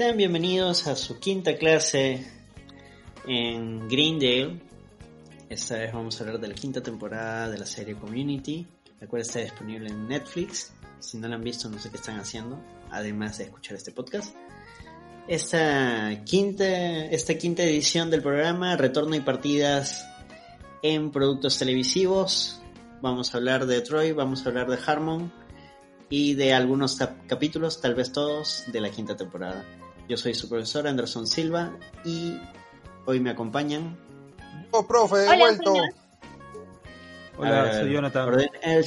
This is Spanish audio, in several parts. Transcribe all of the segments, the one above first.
Sean bienvenidos a su quinta clase en Greendale. Esta vez vamos a hablar de la quinta temporada de la serie Community, la cual está disponible en Netflix. Si no la han visto, no sé qué están haciendo, además de escuchar este podcast. Esta quinta, esta quinta edición del programa, retorno y partidas en productos televisivos. Vamos a hablar de Troy, vamos a hablar de Harmon y de algunos capítulos, tal vez todos, de la quinta temporada. Yo soy su profesor Anderson Silva y hoy me acompañan. ¡Oh, profe! ¡He vuelto! Hola, soy Jonathan. Orden, eh,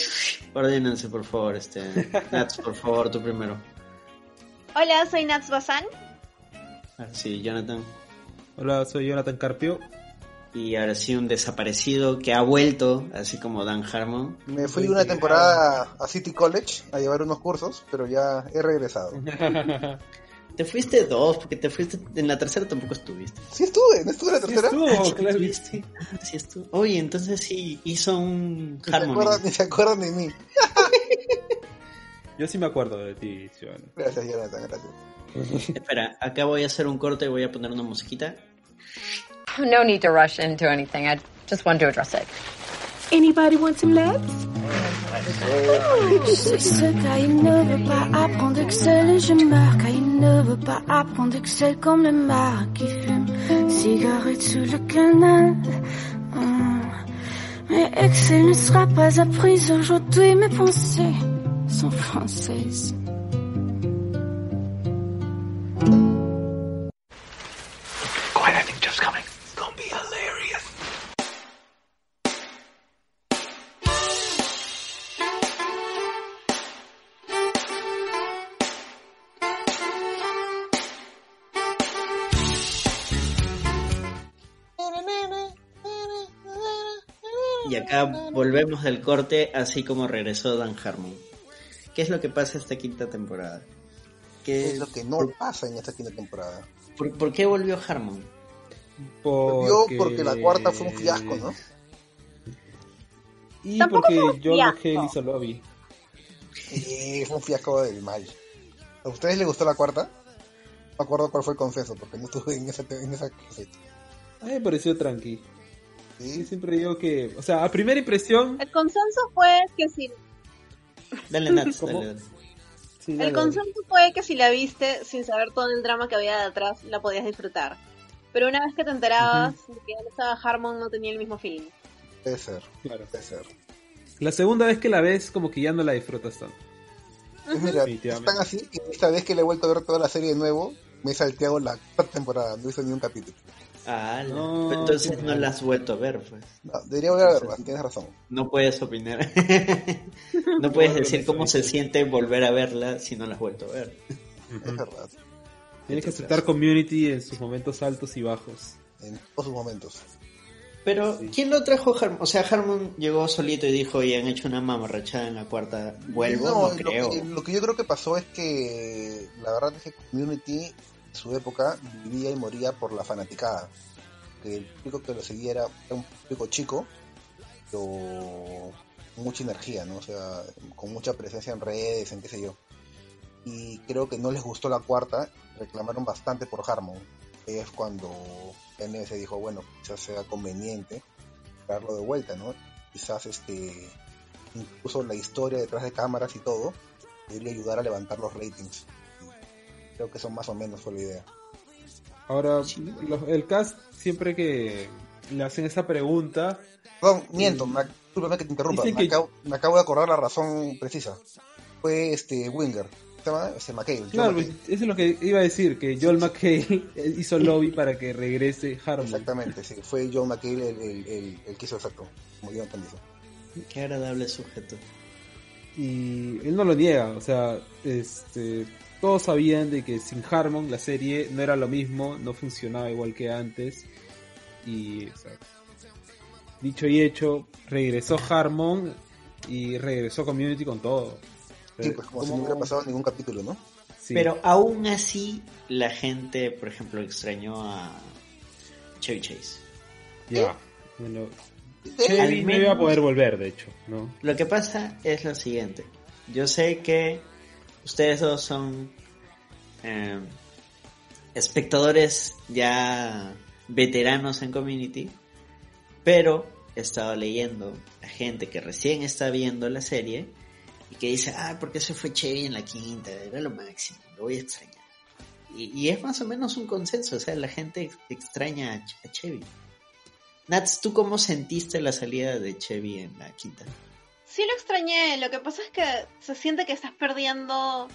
ordénense, por favor. Este, Nats, por favor, tú primero. Hola, soy Nats Bazán. Ah, sí, Jonathan. Hola, soy Jonathan Carpio. Y ahora sí, un desaparecido que ha vuelto, así como Dan Harmon. Me fui una temporada a City College a llevar unos cursos, pero ya he regresado. Te fuiste dos, porque te fuiste. En la tercera tampoco estuviste. Sí estuve, ¿no estuve en la tercera? Sí estuvo, claro. ¿Estuviste? Sí estuvo. Oye, entonces sí hizo un Ni se acuerdan, ni se acuerdan de mí. Yo sí me acuerdo de ti, Joana. Gracias, Jonathan, gracias. Espera, acá voy a hacer un corte y voy a poner una musiquita. No need to rush into anything. I just wanted to address it. Anybody want some labs? C'est ce car il ne veut pas apprendre et je meurs car il ne veut pas apprendre Excel comme le marin qui fume cigarette sous le canal. Hum. Mais Excel ne sera pas apprise aujourd'hui, mes pensées sont françaises. Acá volvemos del corte, así como regresó Dan Harmon. ¿Qué es lo que pasa esta quinta temporada? ¿Qué es lo que no pasa en esta quinta temporada? ¿Por, por qué volvió Harmon? Volvió porque la cuarta fue un fiasco, ¿no? Y Tampoco porque John fiasco. McHale hizo lobby. Sí, fue un fiasco del mal. ¿A ustedes les gustó la cuarta? No me acuerdo cuál fue el confeso, porque no estuve en esa, en esa. A mí me pareció tranqui. Sí, siempre digo que, o sea, a primera impresión, El consenso fue que si Dale, Nats, ¿Cómo? dale, dale. sí, dale, el consenso fue que si la viste sin saber todo el drama que había detrás, la podías disfrutar. Pero una vez que te enterabas de que estaba Harmon, no tenía el mismo feeling. Puede ser, Claro. puede ser. La segunda vez que la ves, como que ya no la disfrutas tanto. Pues mira, están así que esta vez que le he vuelto a ver toda la serie de nuevo, me he salteado la cuarta temporada, no hice ni un capítulo. Ah, No. Entonces no la has vuelto a ver, pues. No, debería volver a verla, tienes razón. No puedes opinar. no puedes decir cómo se siente volver a verla si no la has vuelto a ver. Es verdad, Tienes que aceptar community en sus momentos altos y bajos. en todos sus momentos. Pero, Sí. ¿quién lo trajo Harmon? O sea, Harmon llegó solito y dijo, oye, han hecho una mamarrachada en la cuarta. ¿Vuelvo? No, creo. que, lo que yo creo que pasó es que la verdad es que Community, su época, vivía y moría por la fanaticada. Que el público que lo seguía era, un público chico, pero mucha energía, ¿no? O sea, con mucha presencia en redes, en qué sé yo. Y creo que no les gustó la cuarta, reclamaron bastante por Harmon. Es cuando NS dijo, bueno, quizás sea conveniente darlo de vuelta, ¿no? Quizás este incluso la historia detrás de cámaras y todo debería ayudar a levantar los ratings. Creo que eso más o menos fue la idea. Ahora, los- el cast, siempre que le hacen esa pregunta, Perdón, miento, me, que te interrumpa, me, que- acabo, me acabo de acordar la razón precisa. Fue este Winger, ¿se llama? Este McHale. Claro, pues, McHale. eso es lo que iba a decir, que Joel McHale hizo lobby para que regrese Harmon. Exactamente, sí, fue John McHale el, el, el, el que hizo exacto, como Jonathan dijo. Qué agradable sujeto. Y él no lo niega, o sea, este, todos sabían de que sin Harmon la serie no era lo mismo, no funcionaba igual que antes. Y, o sea, dicho y hecho, regresó Harmon y regresó Community con todo. Sí, pues como si no hubiera pasado ningún capítulo, ¿no? Sí. Pero aún así, la gente, por ejemplo, extrañó a Chevy Chase. Ya, bueno, Sí, Chevy al no iba a menos- poder volver, de hecho, ¿no? Lo que pasa es lo siguiente. Yo sé que ustedes dos son eh, espectadores ya veteranos en Community, pero he estado leyendo a gente que recién está viendo la serie y que dice, ah, porque se fue Chevy en la quinta, era lo máximo, lo voy a extrañar. Y, es más o menos un consenso, o sea, la gente ex- extraña a, a Chevy. Nats, ¿tú cómo sentiste la salida de Chevy en la quinta? Sí lo extrañé, lo que pasa es que se siente que estás perdiendo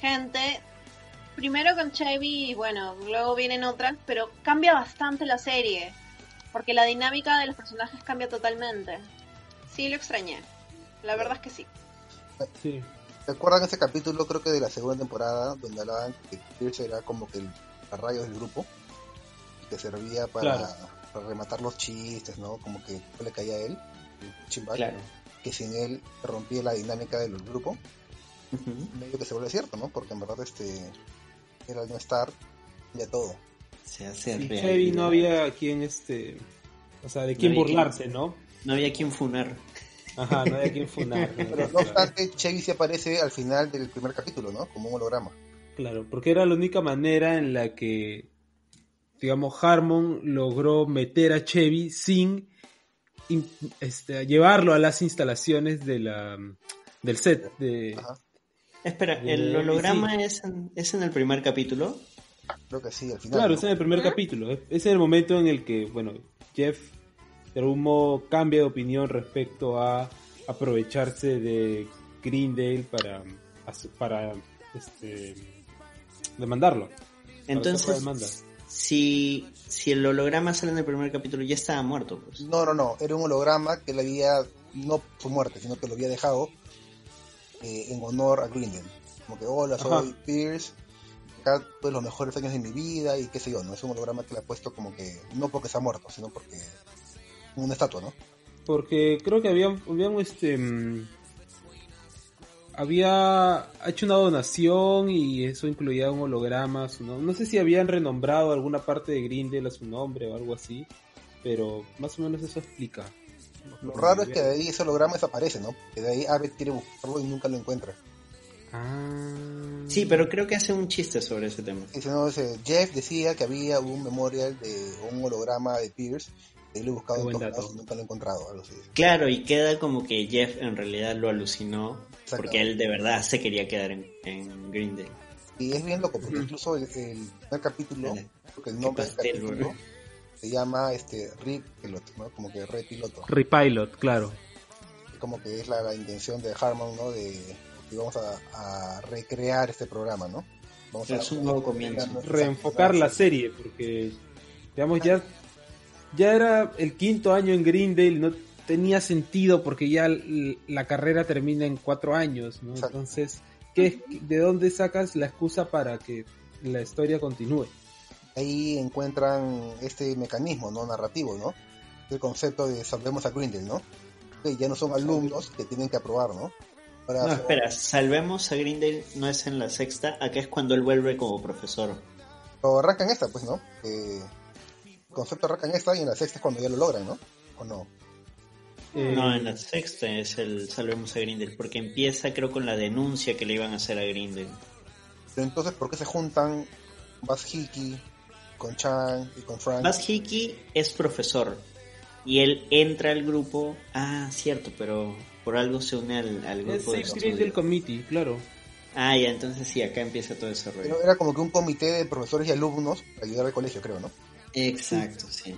gente. Primero con Chevy y bueno, luego vienen otras, pero cambia bastante la serie. Porque la dinámica de los personajes cambia totalmente. Sí lo extrañé. La verdad es que sí. Sí. ¿Recuerdan ese capítulo, creo que de la segunda temporada, donde hablaban que Pierce era como que el rayo del grupo? Y que servía para, Claro. para rematar los chistes, ¿no? Como que le caía a él, el chimbal, Claro. Que sin él se rompía la dinámica del grupo. Ujú. Medio que se vuelve cierto, ¿no? Porque en verdad este era el no estar ya todo. Se hace Sí, realidad. Chevy no había quien este. O sea, de quién burlarse, ¿no? No había quien funar. Ajá, no había quien funar. ¿no? Pero no obstante, Chevy se aparece al final del primer capítulo, ¿no? Como un holograma. Claro, porque era la única manera en la que, digamos, Harmon logró meter a Chevy sin in- este, llevarlo a las instalaciones de la, del set. De, Ajá. Espera, ¿el holograma sí. es, en, es en el primer capítulo? Creo que sí, al final. Claro, ¿no? es en el primer capítulo. Es es en el momento en el que, bueno, Jeff de algún modo cambia de opinión respecto a aprovecharse de Greendale para, para este, demandarlo. para Entonces, demanda. Si, si el holograma sale en el primer capítulo, ya estaba muerto, pues. No, no, no, era un holograma que le había, no su muerte, sino que lo había dejado eh, en honor a Grindel. Como que, hola, soy Ajá. Pierce, acá tuve los mejores años de mi vida y qué sé yo, ¿no? Es un holograma que le ha puesto como que, no porque se ha muerto, sino porque una estatua, ¿no? Porque creo que habían, habían este mm, había hecho una donación y eso incluía un holograma, su nom- no sé si habían renombrado alguna parte de Grindel a su nombre o algo así, pero más o menos eso explica. Lo raro es que de ahí ese holograma desaparece, ¿no? Que de ahí Abbott quiere buscarlo y nunca lo encuentra. Ah. Sí, pero creo que hace un chiste sobre ese tema. No, Jeff decía que había un memorial de un holograma de Pierce, él lo he buscado en todos lados y nunca lo he encontrado, algo así. Claro, y queda como que Jeff en realidad lo alucinó. Porque él de verdad se quería quedar en, en Grindel. Y es bien loco, porque incluso el, el primer capítulo, porque el nombre del capítulo se llama este Rip ¿no? Como que Red Piloto. Repilot, claro. Como que es la, la intención de Harmon, ¿no? De que vamos a, a recrear este programa, ¿no? Vamos Es un nuevo comienzo. Reenfocar la serie, porque digamos ya, ya era el quinto año en Greendale, no tenía sentido porque ya la carrera termina en cuatro años, ¿no? Exacto. Entonces, ¿qué, ¿de dónde sacas la excusa para que la historia continúe? Ahí encuentran este mecanismo, ¿no? Narrativo, ¿no? El concepto de salvemos a Grindel, ¿no? Que ya no son alumnos que tienen que aprobar, ¿no? No, espera, salvemos a Grindel, no es en la sexta, acá es cuando él vuelve como profesor. Lo arrancan esta, pues, ¿no? Que el concepto arrancan esta y en la sexta es cuando ya lo logran, ¿no? ¿O no? Eh, No, en la sexta es el salvemos a Grindel, porque empieza creo con la denuncia que le iban a hacer a Grindel. Pero entonces, ¿por qué se juntan Buzz Hickey con Chan y con Frank? Buzz Hickey es profesor y él entra al grupo. Ah, cierto, pero por algo se une al, al es grupo de Safe Grindel estudio. Committee, claro. Ah, ya, entonces sí, acá empieza todo ese Pero rollo. era como que un comité de profesores y alumnos para ayudar al colegio, creo, ¿no? Exacto, sí. Sí,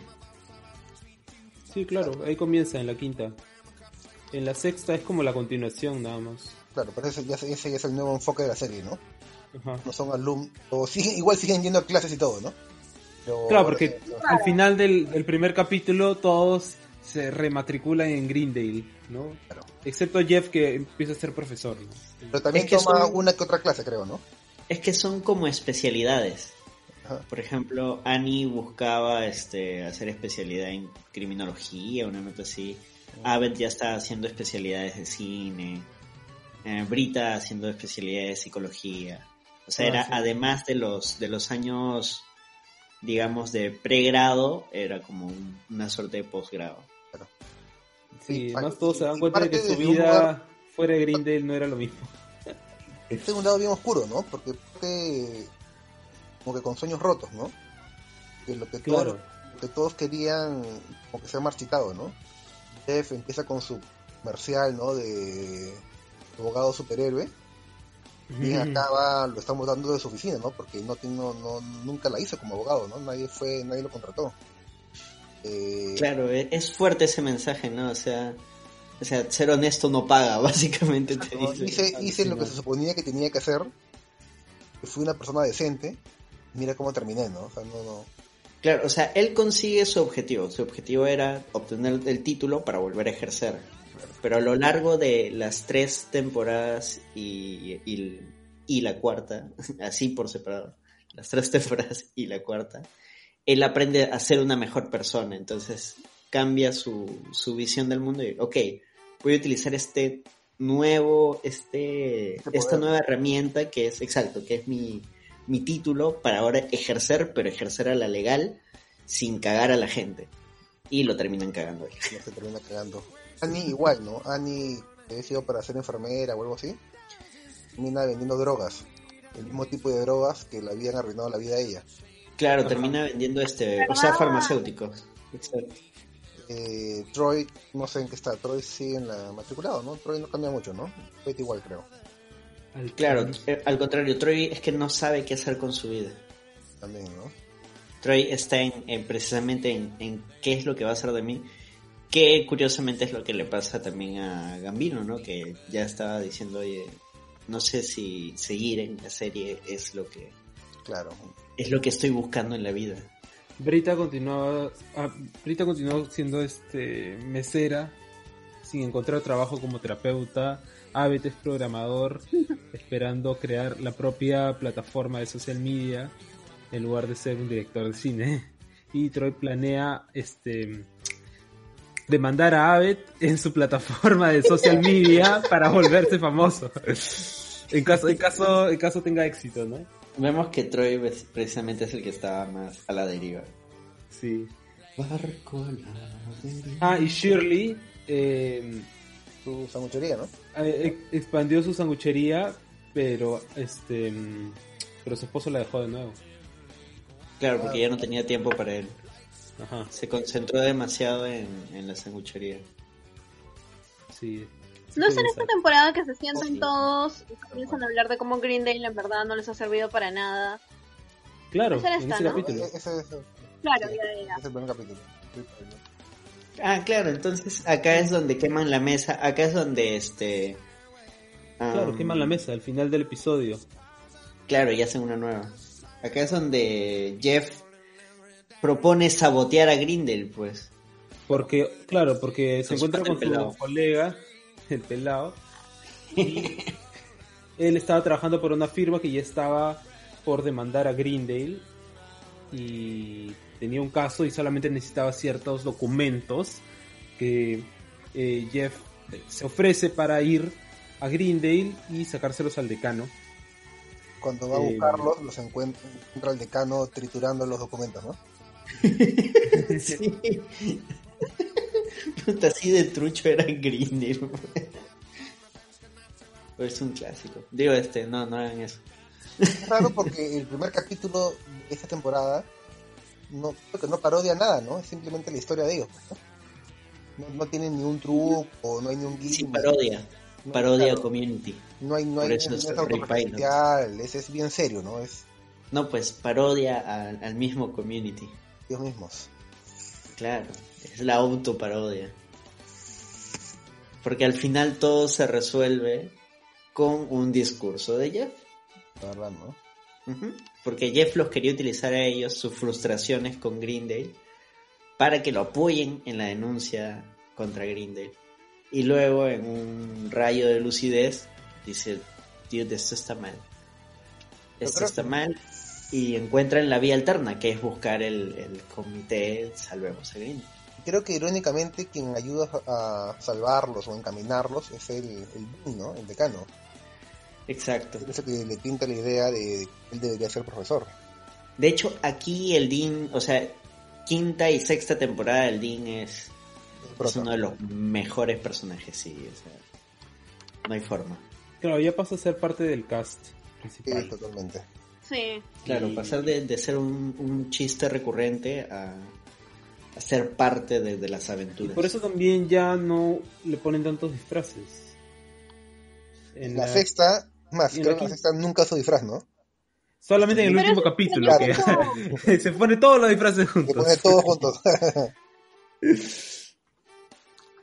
claro, ahí comienza en la quinta. En la sexta es como la continuación nada más. Claro, pero ese ya, ese ya es el nuevo enfoque de la serie, ¿no? Ajá. No son alumnos, o siguen, igual siguen yendo a clases y todo, ¿no? Pero- Claro, porque pero- al final del, del primer capítulo todos se rematriculan en Greendale, ¿no? Claro. Excepto Jeff que empieza a ser profesor, ¿no? pero también Es que toma son- una que otra clase, creo, ¿no? Es que son como especialidades. Ajá. Por ejemplo, Annie buscaba este, hacer especialidad en criminología, una nota así. Abed ya está haciendo especialidades de cine. Eh, Brita haciendo especialidades de psicología. O sea, Ah, era sí. además de los, de los años, digamos, de pregrado, era como un- una suerte de posgrado. Sí, Sí, además todos se dan cuenta de que su vida lugar- fuera de Greendale no era lo mismo. Este es un lado bien oscuro, ¿no? Porque, porque como que con sueños rotos, ¿no? Que lo que, Claro. todos, lo que todos querían, como que se ha marchitado, ¿no? Jeff empieza con su comercial, ¿no? De abogado superhéroe. Y acaba, lo estamos dando de su oficina, ¿no? Porque no, no, no- nunca la hizo como abogado, ¿no? Nadie fue, nadie lo contrató. Eh, Claro, e- es fuerte ese mensaje, ¿no? O sea, o sea, ser honesto no paga, básicamente te dice. hice, hice lo que se suponía que tenía que hacer. Fui una persona decente. Mira cómo terminé, ¿no? O sea, no, no. Claro, o sea, él consigue su objetivo. Su objetivo era obtener el título para volver a ejercer. Pero a lo largo de las tres temporadas y, y, y la cuarta, así por separado, las tres temporadas y la cuarta, él aprende a ser una mejor persona. Entonces cambia su, su visión del mundo y, ok, voy a utilizar este nuevo, este, Este esta nueva herramienta que es, exacto, que es mi, mi título para ahora ejercer, pero ejercer a la legal sin cagar a la gente. Y lo terminan cagando. no se termina cagando. Annie igual, ¿no? Annie había sido para ser enfermera o algo así. Termina vendiendo drogas. El mismo tipo de drogas que le habían arruinado la vida a ella. Claro, termina vendiendo este, o sea, farmacéuticos. Exacto. Eh, Troy, no sé en qué está. Troy sigue en la matriculado, ¿no? Troy no cambia mucho, ¿no? Troy igual, creo. Al- Claro, eh, al contrario, Troy es que no sabe qué hacer con su vida. También, ¿no? Troy está en, en precisamente en, en qué es lo que va a hacer de mí. Que curiosamente es lo que le pasa también a Gambino, ¿no? Que ya estaba diciendo, oye, no sé si seguir en la serie es lo que Claro. es lo que estoy buscando en la vida. Brita continuaba, ah, Brita continuó siendo este mesera sin encontrar trabajo como terapeuta. Abbott es programador, esperando crear la propia plataforma de social media en lugar de ser un director de cine. Y Troy planea este demandar a Abbott en su plataforma de social media para volverse famoso. En caso, en caso, en caso tenga éxito, ¿no? Vemos que Troy precisamente es el que estaba más a la deriva. Sí. Barco a la deriva. Ah, y Shirley eh, Su sanguchería, ¿no? Eh, expandió su sanguchería, pero este mm, pero su esposo la dejó de nuevo. Claro, porque ya no tenía tiempo para él. Ajá, Se concentró demasiado en, en la sanguchería. sí. ¿No es en esta temporada que se sientan Sí. todos y comienzan a hablar de cómo Green Day en verdad no les ha servido para nada? Claro, Es en esta, ese ¿no? capítulo. E- Ese es, Claro, Sí. ya, ya, ya. es el primer capítulo. Ah, claro, entonces acá es donde queman la mesa, acá es donde este... Claro, queman la mesa al final del episodio. Claro, y hacen una nueva. Acá es donde Jeff propone sabotear a Grindel, pues. Porque, claro, porque se encuentra con su colega, el pelado. y él estaba trabajando por una firma que ya estaba por demandar a Greendale. Y tenía un caso y solamente necesitaba ciertos documentos que eh, Jeff se ofrece para ir a Greendale y sacárselos al decano. Cuando va a Eh, buscarlos, los encuentra, encuentra el decano triturando los documentos, ¿no? sí. Puta, así de trucho era Grindel. pues. Pero es un clásico. Digo, este, no, no hagan eso. Es raro porque el primer capítulo de esta temporada no, no parodia nada, ¿no? Es simplemente la historia de ellos. ¿no? No, no tiene ni un truco, no hay ni un Sí, gimmick. parodia. no, Parodia claro, community. No hay, no Por hay eso no es es es bien serio, ¿no? Es No, pues parodia al, al mismo community. ellos mismos. Claro, es la autoparodia. Porque al final todo se resuelve con un discurso de Jeff. La verdad, ¿no? Porque Jeff los quería utilizar a ellos, sus frustraciones con Greendale, para que lo apoyen en la denuncia contra Greendale. Y luego, en un rayo de lucidez, dice: Dude, esto está mal. Esto está que- mal. Y encuentran la vía alterna, que es buscar el, el comité Salvemos a Greendale. Creo que irónicamente quien ayuda a salvarlos o encaminarlos es el, el ¿no? El decano. Exacto. Es el que le pinta la idea de que él debería ser profesor. De hecho, aquí el Dean, o sea, quinta y sexta temporada del Dean es, uno de los mejores personajes, sí. O sea, no hay forma. Claro, ya pasa a ser parte del cast Sí, principal. totalmente. Sí. Claro, Y- pasar de, de ser un, un chiste recurrente a, a ser parte de, de las Y aventuras. por eso también ya no le ponen tantos disfraces. En la la- sexta, más, creo que quinta- nunca usó disfraz, ¿no? Solamente en el Pero último capítulo. que se pone todos los disfraces Se juntos. pone todos juntos.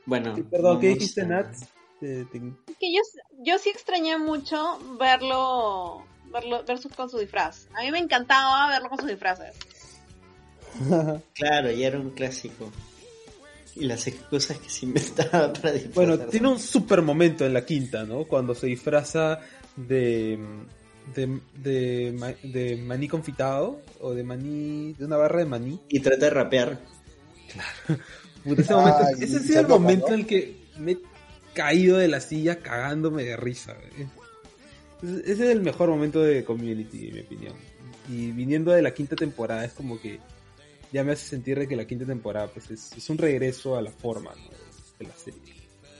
Bueno, Sí, Perdón, ¿qué dijiste, a- Nat? Te- te- Que yo, yo sí extrañé mucho verlo, verlo ver su- con su disfraz. A mí me encantaba verlo con sus disfraces. Claro, ya era un clásico. Y las excusas que se inventaba para disfrazarse. Bueno, tiene un super momento en la quinta, ¿no? Cuando se disfraza de, de, de, ma- de maní confitado o de maní, de una barra de maní. Y trata de rapear. Puta, ese, momento, ese ha sido el momento ¿no? en el que me he caído de la silla cagándome de risa. Ese ese es el mejor momento de Community, en mi opinión. Y viniendo de la quinta temporada, es como que ya me hace sentir de que la quinta temporada pues es, es un regreso a la forma ¿no? de la serie.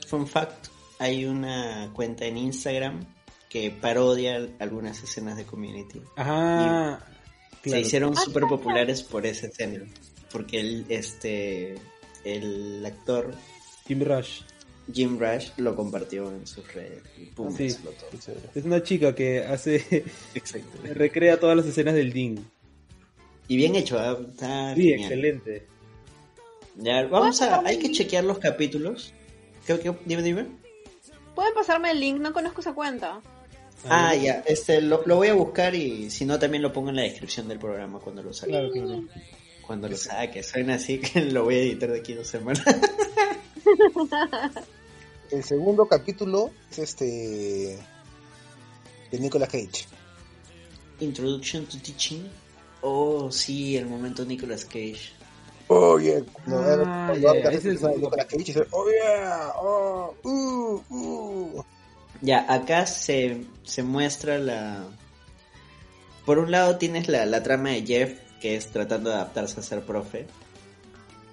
Fun fact, hay una cuenta en Instagram que parodia algunas escenas de Community. Ajá. Se claro. hicieron súper populares por esa escena. Porque el, este, el actor Jim Rush. Jim Rush lo compartió en sus redes. Y pum, Sí. explotó. Es una chica que hace Exacto. recrea todas las escenas del Dean. Y bien hecho, ¿ah? está Sí, genial. excelente. Ya, vamos a, hay que chequear los capítulos. ¿Qué, qué? Dime, dime. ¿Pueden pasarme el link? No conozco esa cuenta. Ah, ya, este, lo, lo voy a buscar y si no también lo pongo en la descripción del programa cuando lo saque. Claro, claro. Cuando lo saque, suena así que lo voy a editar de aquí dos semanas. El segundo capítulo es este de Nicolas Cage. Introduction to Teaching. Oh, sí, el momento Nicolas Cage. Oh yeah, no, Ah, es el Nicolas Cage dice, oh yeah, oh, uh, uh. Ya, acá se, se muestra la... Por un lado tienes la, la trama de Jeff, que es tratando de adaptarse a ser profe,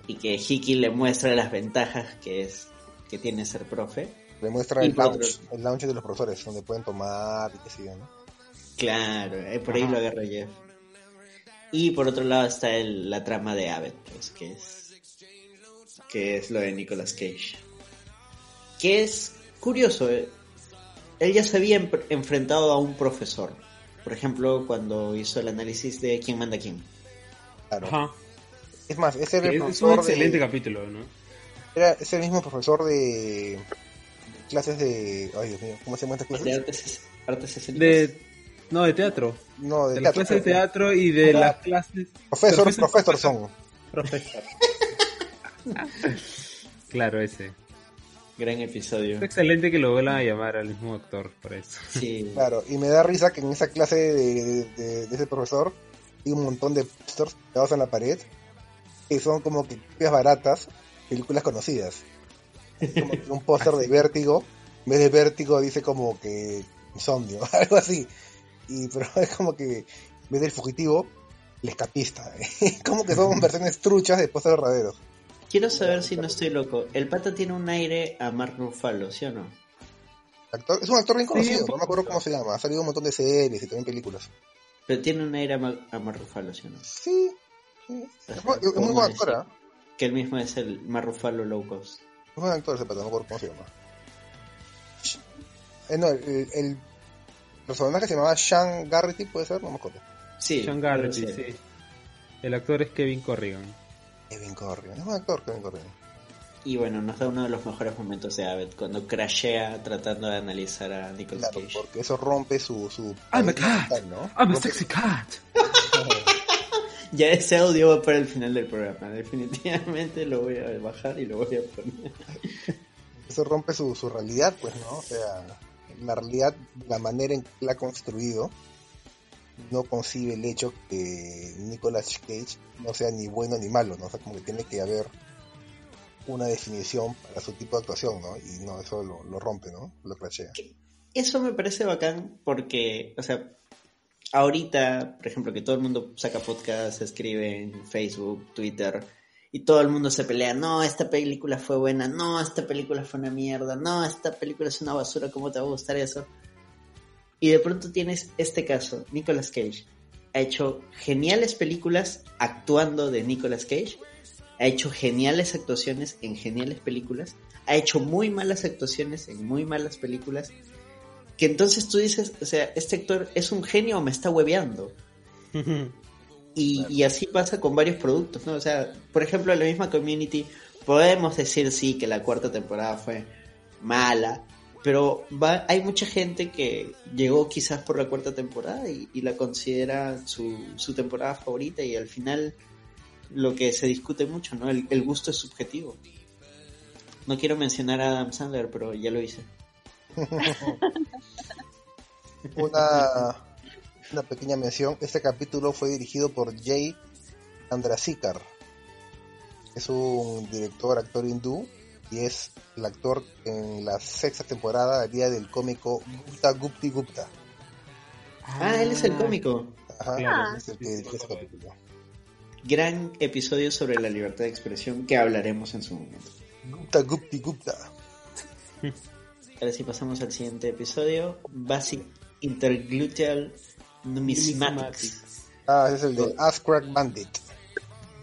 y que Hickey le muestra las ventajas que es que tiene ser profe. Le muestra Y el por lounge, el lounge de los profesores, donde pueden tomar y qué sé yo, ¿no? Claro, eh, por ahí Ajá. lo agarra Jeff. Y por otro lado está el- la trama de Abbott, pues, que es que es lo de Nicolas Cage. Que es curioso, eh. Él ya se había empre- enfrentado a un profesor. Por ejemplo, cuando hizo el análisis de quién manda quién. Claro. Ajá. Es más, ese era el Es, es un profesor excelente de, capítulo, ¿no? era ese mismo profesor de clases de, ay Dios mío, ¿cómo se llama estas De clases? artes, artes escénicas. De, no, de teatro. No, de, De las teatro, clases de teatro y de Ajá. las clases... Profesor, Profesor- profesor son. Profesor. claro, ese. Gran episodio. Es excelente que lo vuelvan a llamar al mismo actor por eso. Sí. Claro, y me da risa que en esa clase de, de- de- de ese profesor hay un montón de posters pegados en la pared que son como que copias baratas, películas conocidas. Como que un póster de Vértigo, en vez de Vértigo dice como que Insomnio, algo así. Y pero es como que en vez del fugitivo, el escapista. como que son versiones truchas de pósters verdaderos. Quiero saber si no estoy loco. El pata tiene un aire a Mark Ruffalo, ¿sí o no? Actor- es un actor bien Sí, conocido, un no me acuerdo cómo se llama. Ha salido un montón de series y también películas. Pero tiene un aire a, Ma- a Mark Ruffalo, ¿sí o no? Sí, sí. Es, muy- es muy buen actor, ¿ah? Que él mismo es el Mark Ruffalo low cost. Es buen actor ese pata, no me acuerdo cómo se llama. Eh, no, el, el personaje se llamaba Sean Garrity, puede ser, no me acuerdo. Sí. Sean Garrity, sí. El actor es Kevin Corrigan. Kevin Corrigan, es buen actor Kevin Corrigan. Y bueno, nos da uno de los mejores momentos de Abbott cuando crashea tratando de analizar a Nicolas Claro, Cage. porque eso rompe su... su I'm a cat. mental, ¿no? I'm a Rompe- sexy cat. Ya ese audio va para el final del programa. Definitivamente lo voy a bajar y lo voy a poner. Eso rompe su, su realidad, pues, ¿no? O sea, la realidad, la manera en que la ha construido, no concibe el hecho que Nicolas Cage no sea ni bueno ni malo, ¿no? O sea, como que tiene que haber una definición para su tipo de actuación, ¿no? Y no, eso lo, lo rompe, ¿no? Lo crashea. Eso me parece bacán porque, o sea, ahorita, por ejemplo, que todo el mundo saca podcast, escribe en Facebook, Twitter, y todo el mundo se pelea, no, esta película fue buena, no, esta película fue una mierda, no, esta película es una basura, ¿cómo te va a gustar eso? Y de pronto tienes este caso, Nicolas Cage, ha hecho geniales películas actuando de Nicolas Cage, ha hecho geniales actuaciones en geniales películas, ha hecho muy malas actuaciones en muy malas películas, que entonces tú dices, o sea, este actor es un genio o me está hueveando. Y, y así pasa con varios productos, ¿no? O sea, por ejemplo, la misma community, podemos decir sí que la cuarta temporada fue mala, pero va, hay mucha gente que llegó quizás por la cuarta temporada y, la considera su, su temporada favorita y al final lo que se discute mucho, ¿no? El, el gusto es subjetivo. No quiero mencionar a Adam Sandler, pero ya lo hice. Una, una pequeña mención. Este capítulo fue dirigido por Jay Chandrasekhar. Es un director, actor hindú y es el actor en la sexta temporada del día del cómico Gupta Gupti Gupta. Ah, él es el cómico. Ajá, Ah. es el que capítulo. Gran episodio sobre la libertad de expresión que hablaremos en su momento. Gupta Gupti Gupta. Ahora sí pasamos al siguiente episodio. Basic Intergluteal Numismatics. Ah, ese es el de Ass Crack Bandit.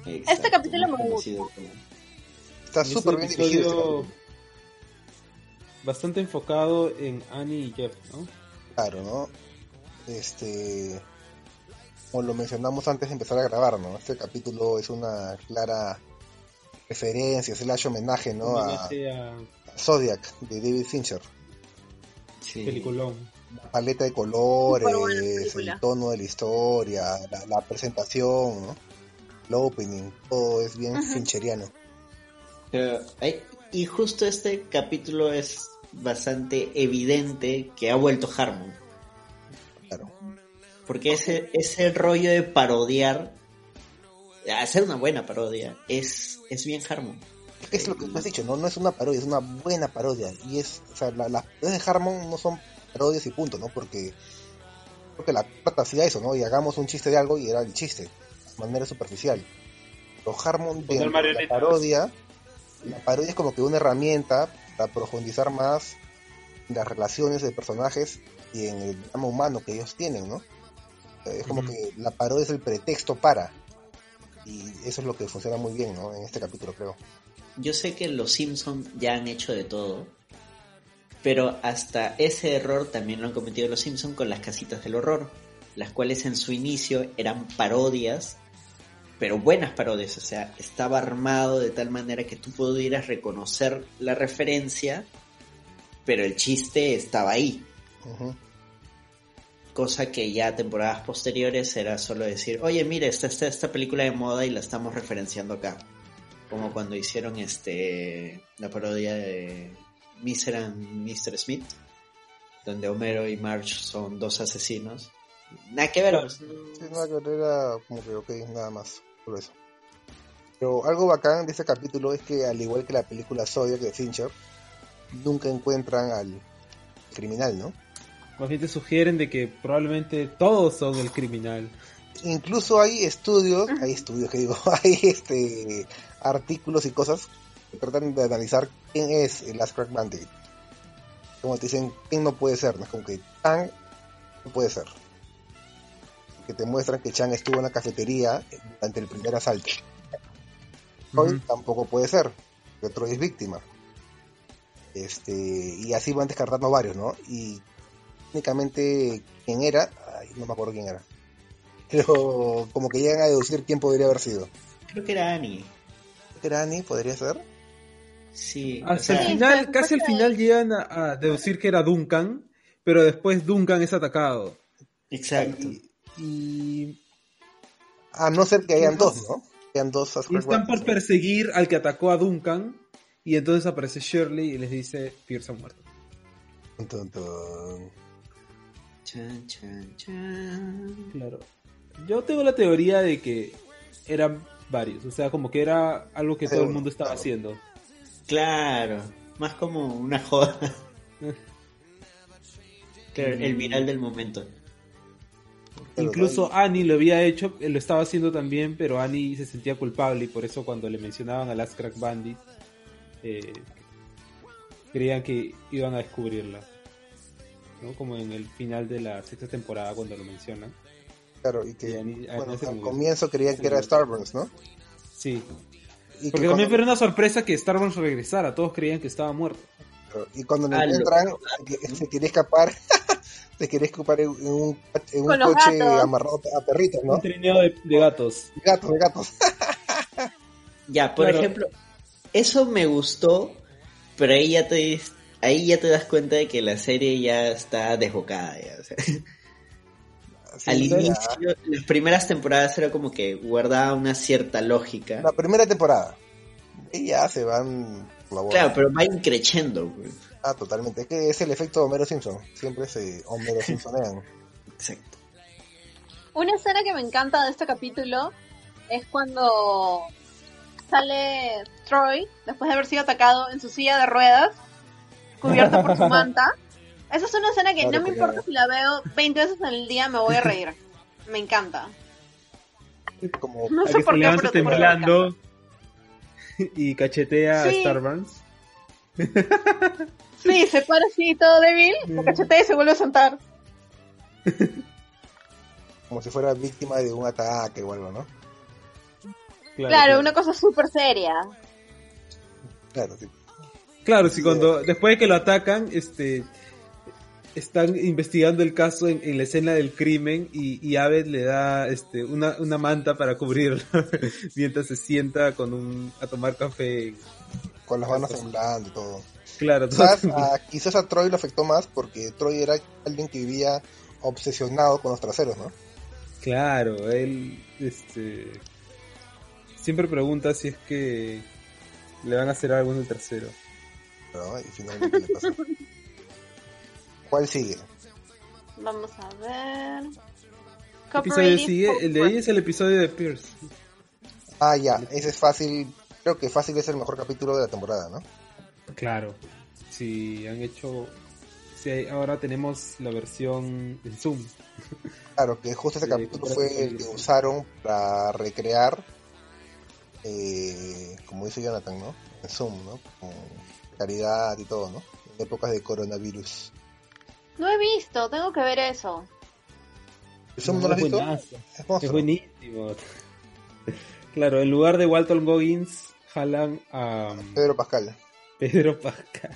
Este capítulo me como- Está Y es súper un bien dirigido. este. Bastante enfocado en Annie y Jeff, ¿no? Claro, ¿no? Este. Como lo mencionamos antes de empezar a grabar, ¿no? Este capítulo es una clara referencia, slash homenaje, ¿no? A Homenaje a Zodiac de David Fincher. Sí. peliculón. La paleta de colores, el tono de la historia, la, la presentación, ¿no? El opening, todo es bien fincheriano. Pero hay- y justo este capítulo es bastante evidente que ha vuelto Harmon. Claro. Porque ese, ese rollo de parodiar, hacer una buena parodia, es, es bien Harmon. Es lo que tú has dicho, ¿no? No es una parodia, es una buena parodia. Y es, o sea, la- las parodias de Harmon no son parodias y punto, ¿no? Porque creo que la plata hacía eso, ¿no? Y hagamos un chiste de algo y era el chiste, de manera superficial. Pero Harmon, Poner de la parodia, la parodia es como que una herramienta para profundizar más en las relaciones de personajes y en el drama humano que ellos tienen, ¿no? Es como que la parodia es el pretexto para. Y eso es lo que funciona muy bien, ¿no? En este capítulo, creo. Yo sé que los Simpsons ya han hecho de todo, pero hasta ese error también lo han cometido los Simpsons con las casitas del horror, las cuales en su inicio eran parodias, pero buenas parodias, o sea, estaba armado de tal manera que tú pudieras reconocer la referencia, pero el chiste estaba ahí. Cosa que ya temporadas posteriores era solo decir, oye, mira, está esta, esta película de moda y la estamos referenciando acá. Como cuando hicieron este la parodia de Mr. and Mr. Smith, donde Homero y Marge son dos asesinos. Nada que ver. Sí, nada que ver, era como que ok, nada más, por eso. Pero algo bacán de este capítulo es que, al igual que la película Zodiac de Fincher, nunca encuentran al criminal, ¿no? Más bien te sugieren de que probablemente todos son el criminal. Incluso hay estudios, hay estudios que digo, hay este artículos y cosas que tratan de analizar quién es el Crack Bandit. Como te dicen, quién no puede ser, ¿no? Es como que Chan no puede ser. Que te muestran que Chan estuvo en la cafetería durante el primer asalto. Troy Ujú. tampoco puede ser, que Troy es víctima. Este, y así van descartando varios, ¿no? Y únicamente quién era, ay, no me acuerdo quién era. Pero como que llegan a deducir quién podría haber sido. Creo que era Annie. ¿Era Annie? ¿Podría ser? Sí. o Hasta sea, el Sí, final, casi al final llegan a, a deducir que era Duncan, pero después Duncan es atacado. exacto. Y, y- A no ser que hayan ¿Qué dos? ¿no? Que hayan dos y Sasquatch están por perseguir al que atacó a Duncan, y entonces aparece Shirley y les dice, Pierce ha muerto. Tun, tun, tun. Chan, chan, chan. Claro. Yo tengo la teoría de que eran varios, o sea, como que era algo que Sí, todo el mundo estaba claro. haciendo. Claro. Más como una joda. Claro, el viral del momento. Incluso Annie lo había hecho, eh, lo estaba haciendo también, pero Annie se sentía culpable y por eso cuando le mencionaban a Last Crack Bandit, eh, creían que iban a descubrirla. ¿no? Como en el final de la sexta temporada cuando lo mencionan. Claro, y que Y a mí- a mí bueno, al comienzo creían que era. Starburns, ¿no? Sí. Y Porque que también cuando- fue una sorpresa que Star Wars regresara. Todos creían que estaba muerto. Y cuando lo Ah, lo- encuentran, se, se quería escapar, se quería escapar en, un, en un coche gatos. amarrado a perritos, ¿no? Un trineo de, de gatos. Gatos, de gatos. Ya, por Claro. ejemplo, eso me gustó, pero ahí ya te ahí ya te das cuenta de que la serie ya está desbocada. Ya, o sea, Sí, al inicio, las primeras temporadas era como que guardaba una cierta lógica. La primera temporada. Y ya se van por la. Claro, pero va increciendo. pues. Ah, totalmente. Es que es el efecto Homero Simpson. Siempre se Homero Simpsonean. Exacto. Una escena que me encanta de este capítulo es cuando sale Troy, después de haber sido atacado en su silla de ruedas, cubierto por su manta. Esa es una escena que no me porque- importa si la veo 20 veces en el día, me voy a reír. Me encanta. Como No sé por qué, pero temblando y cachetea Sí. a Starburns. Sí, se para así todo débil, se cachetea y se vuelve a sentar. como si fuera víctima de un ataque o algo, ¿no? Claro, una cosa súper seria. Claro, sí. Claro, si cuando después de que lo atacan, este están investigando el caso en, en la escena del crimen y, y Abed le da este una, una manta para cubrirlo mientras se sienta con un a tomar café. Con las manos temblando y todo. Claro, Quizás a, quizás a Troy lo afectó más porque Troy era alguien que vivía obsesionado con los traseros, ¿no? claro, él este siempre pregunta si es que le van a hacer algo en el tercero. ¿no? Y finalmente le pasó. ¿Cuál sigue? Vamos a ver. ¿Qué episodio sigue? El de ahí es el episodio de Pierce. Ah, ya, ese es fácil. Creo que fácil es el mejor capítulo de la temporada, ¿no? Claro. Sí, han hecho. Sí, hay- ahora tenemos la versión en Zoom. Claro, que justo ese capítulo fue el que usaron para recrear, eh, como dice Jonathan, ¿no? En Zoom, ¿no? Con caridad y todo, ¿no? En épocas de coronavirus. No he visto, tengo que ver eso. ¿El Zoom no, lo has visto? Es Es buenísimo. Claro, en lugar de Walton Goggins, jalan a Pedro Pascal. Pedro Pascal.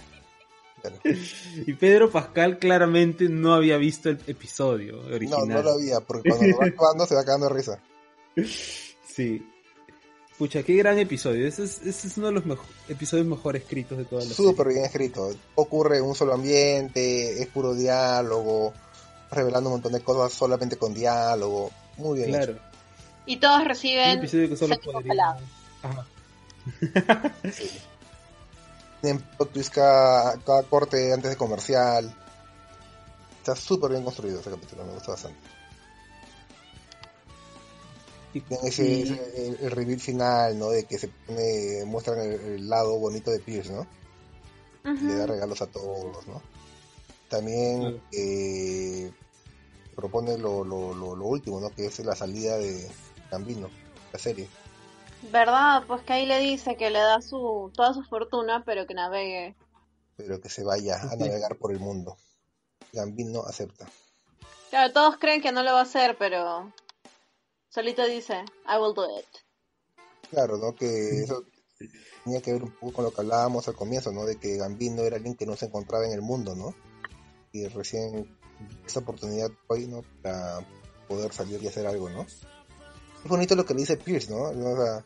Claro. Y Pedro Pascal claramente no había visto el episodio No, original. no lo había, porque cuando lo va actuando se va cagando de risa. Sí. Pucha, qué gran episodio. Ese es, ese es uno de los mejo- episodios mejor escritos de toda la serie. Súper bien escrito. Ocurre en un solo ambiente, es puro diálogo, revelando un montón de cosas solamente con diálogo. Muy bien Claro. hecho. Y todos Un reciben episodio que solo seco podría... Tienen plot twist cada, cada corte antes de comercial. Está súper bien construido ese capítulo, me gusta bastante. Y- Tienen ese, y- ese- el, el reveal final, ¿no? De que se pone, muestran el, el lado bonito de Pierce, ¿no? Le da regalos a todos, ¿no? También eh, propone lo, lo, lo, lo último, ¿no? Que es la salida de Gambino, la serie. ¿Verdad? Pues que ahí le dice que le da su toda su fortuna, pero que navegue. Pero que se vaya a navegar por el mundo. Gambino acepta. Claro, todos creen que no lo va a hacer, pero solito dice, I will do it. Claro, ¿no? Que eso tenía que ver un poco con lo que hablábamos al comienzo, ¿no? De que Gambino era alguien que no se encontraba en el mundo, ¿no? Y recién esa oportunidad hoy, ¿no? Para poder salir y hacer algo, ¿no? Es bonito lo que le dice Pierce, ¿no? O sea,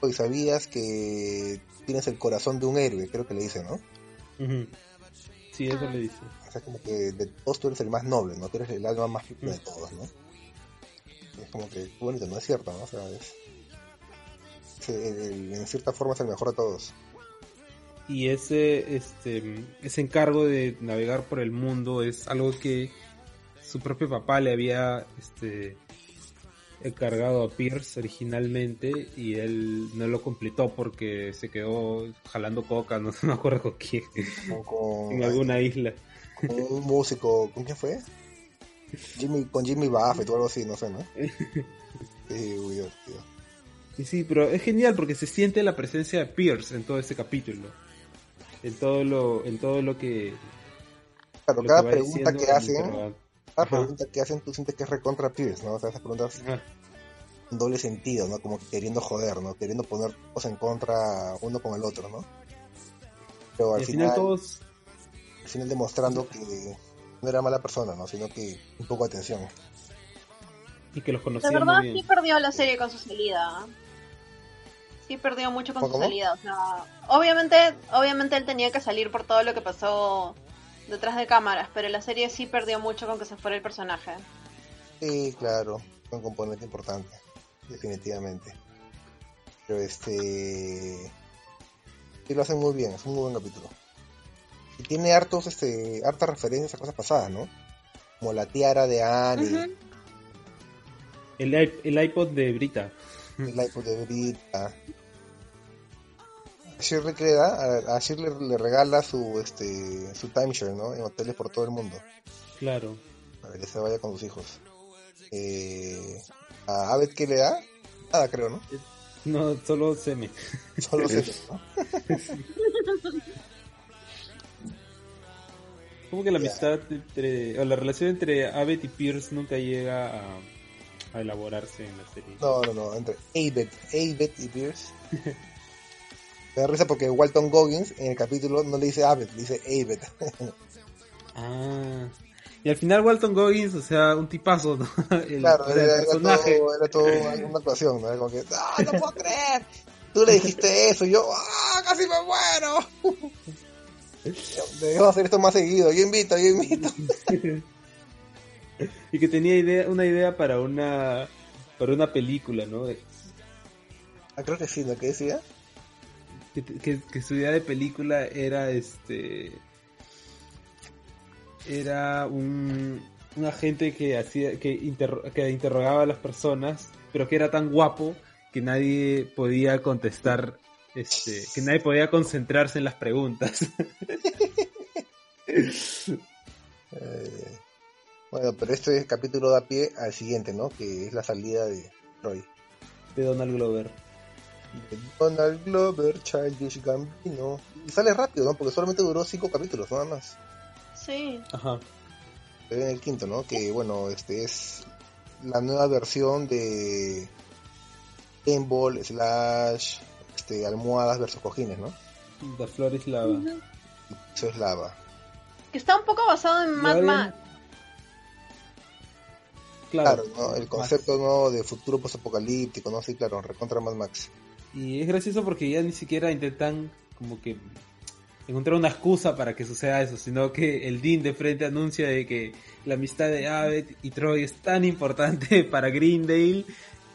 hoy sabías que tienes el corazón de un héroe, creo que le dice, ¿no? Sí, eso le dice. O sea, como que de todos tú eres el más noble, ¿no? Tú eres el alma más pura de todos, ¿no? Es como que, bonito, ¿no? Es cierto, ¿no? O sea, es... es el- el- en cierta forma es el mejor de todos. Y ese, este, ese encargo de navegar por el mundo es algo que su propio papá le había este, encargado a Pierce originalmente y él no lo completó porque se quedó jalando coca, no, no me acuerdo con quién, Con, en alguna isla. con un músico, ¿con quién fue? Jimmy, con Jimmy Buffett o algo así, no sé, ¿no? Sí, divertido. Y sí, pero es genial porque se siente la presencia de Pierce en todo este capítulo. En todo lo, en todo lo que... Claro, lo cada que pregunta que hacen, cada Ajá. pregunta que hacen tú sientes que es recontra Pierce, ¿no? O sea, esas preguntas un doble sentido, ¿no? Como que queriendo joder, ¿no? Queriendo poner cosas en contra uno con el otro, ¿no? Pero al Y al final, final todos... al final demostrando que no era mala persona, ¿no? Sino que un poco de atención. Y que los De conocían verdad muy sí perdió la serie con su salida. Sí perdió mucho con ¿Cómo, su salida. O sea, obviamente, obviamente él tenía que salir por todo lo que pasó detrás de cámaras, pero la serie sí perdió mucho con que se fuera el personaje. Sí, claro, es un componente importante, definitivamente. Pero este. Sí, lo hacen muy bien, es un muy buen capítulo. Y tiene hartos, este, hartas referencias a cosas pasadas, ¿no? Como la tiara de Annie. El, el iPod de Brita. el iPod de Brita. A Shirley que le da, a, a Shirley le regala su, este, su timeshare, ¿no? En hoteles por todo el mundo, Claro. para que se vaya con sus hijos. Eh, a Abed que le da, nada creo, ¿no? No, solo Seme. Solo se ¿no? Como que la Ya. amistad entre, o la relación entre Abbott y Pierce nunca llega a, a elaborarse en la serie. No, no, no, entre Abed, Abed y Pierce. Me da risa porque Walton Goggins en el capítulo no le dice Abed, le dice Abed. Ah. Y al final Walton Goggins, o sea, un tipazo, ¿no? El, claro, o sea, el era, personaje. todo, era todo una, actuación, ¿no? Como que, ¡ah, no puedo creer! Tú le dijiste eso y yo, ¡ah, casi me muero! Debemos hacer esto más seguido, yo invito, yo invito. y que tenía idea, una idea para una para una película, ¿no? Ah, creo que sí, ¿no? ¿Qué decía? Que, que- que su idea de película era este era un, un agente que hacía que, interro- que interrogaba a las personas pero que era tan guapo que nadie podía contestar este que nadie podía concentrarse en las preguntas Eh, bueno, pero este capítulo da pie al siguiente, ¿no? Que es la salida de Troy. de Donald Glover de Donald Glover, Childish Gambino. Y sale rápido, ¿no? Porque solamente duró cinco capítulos, nada más. Sí. ajá Se ve en el quinto, ¿no? Que bueno, este es la nueva versión de Game Ball slash este, almohadas versus cojines, ¿no? The Flor is Lava Eso es lava. Que está un poco basado en Mad Max. Claro, claro, ¿no? El Max. concepto, ¿no? De futuro postapocalíptico, ¿no? Sí, claro, recontra Mad Max. Y es gracioso porque ya ni siquiera intentan como que encontrar una excusa para que suceda eso, sino que el Dean de frente anuncia de que la amistad de Abbott y Troy es tan importante para Greendale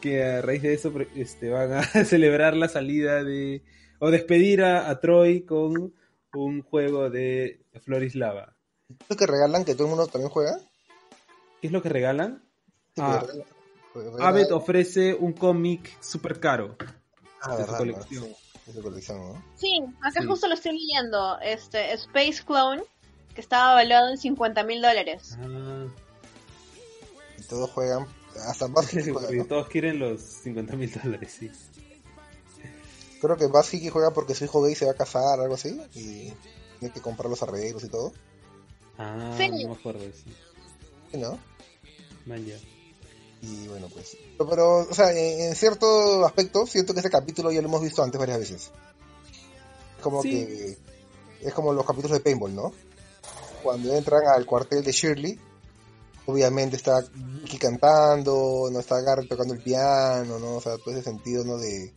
que a raíz de eso este, van a celebrar la salida de o despedir a, a Troy con un juego de Florislava. ¿Es que regalan que todo el mundo también juega? ¿Qué es lo que regalan? Ah, Abbott ofrece un cómic super caro. Ah, de su colección. Sí, de colección, ¿no? Sí, acá Sí. justo lo estoy leyendo. Este, Space Clone, que estaba valuado en 50 mil dólares. Ah, Y todos juegan, hasta más porque todos quieren los 50 mil dólares, sí. Creo que Buzz Hickey juega porque su hijo gay se va a casar, algo así, y tiene que comprar los arreglos y todo, Ah, Sí. no me acuerdo de eso. ¿sí, ¿no? Man, ya. Y bueno, pues. Pero, pero, o sea, en, en cierto aspecto, siento que ese capítulo ya lo hemos visto antes varias veces. Es como Sí. que. Es como los capítulos de Paintball, ¿no? Cuando entran al cuartel de Shirley, obviamente está Vicky cantando, no está Garrett tocando el piano, ¿no? O sea, todo ese sentido, ¿no? De.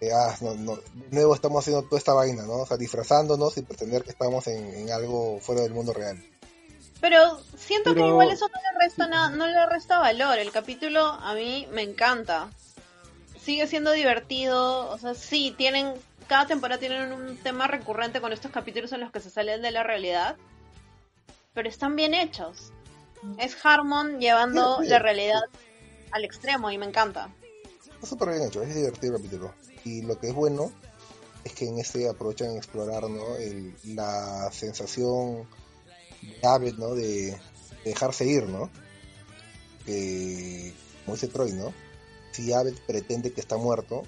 de, ah, no, no, de nuevo estamos haciendo toda esta vaina, ¿no? O sea, disfrazándonos y pretender que estamos en, en algo fuera del mundo real. Pero siento que igual eso no le resta nada, no le resta valor. El capítulo a mí me encanta. Sigue siendo divertido, o sea, sí, tienen cada temporada tienen un tema recurrente con estos capítulos en los que se salen de la realidad, pero están bien hechos. Es Harmon llevando la realidad al extremo y me encanta. Está súper bien hecho, es divertido el capítulo. Y lo que es bueno es que en este aprovechan explorar ¿no? El- la sensación de Abbott, ¿no? De, de dejarse ir, ¿no? Que, como dice Troy, ¿no? Si Abbott pretende que está muerto,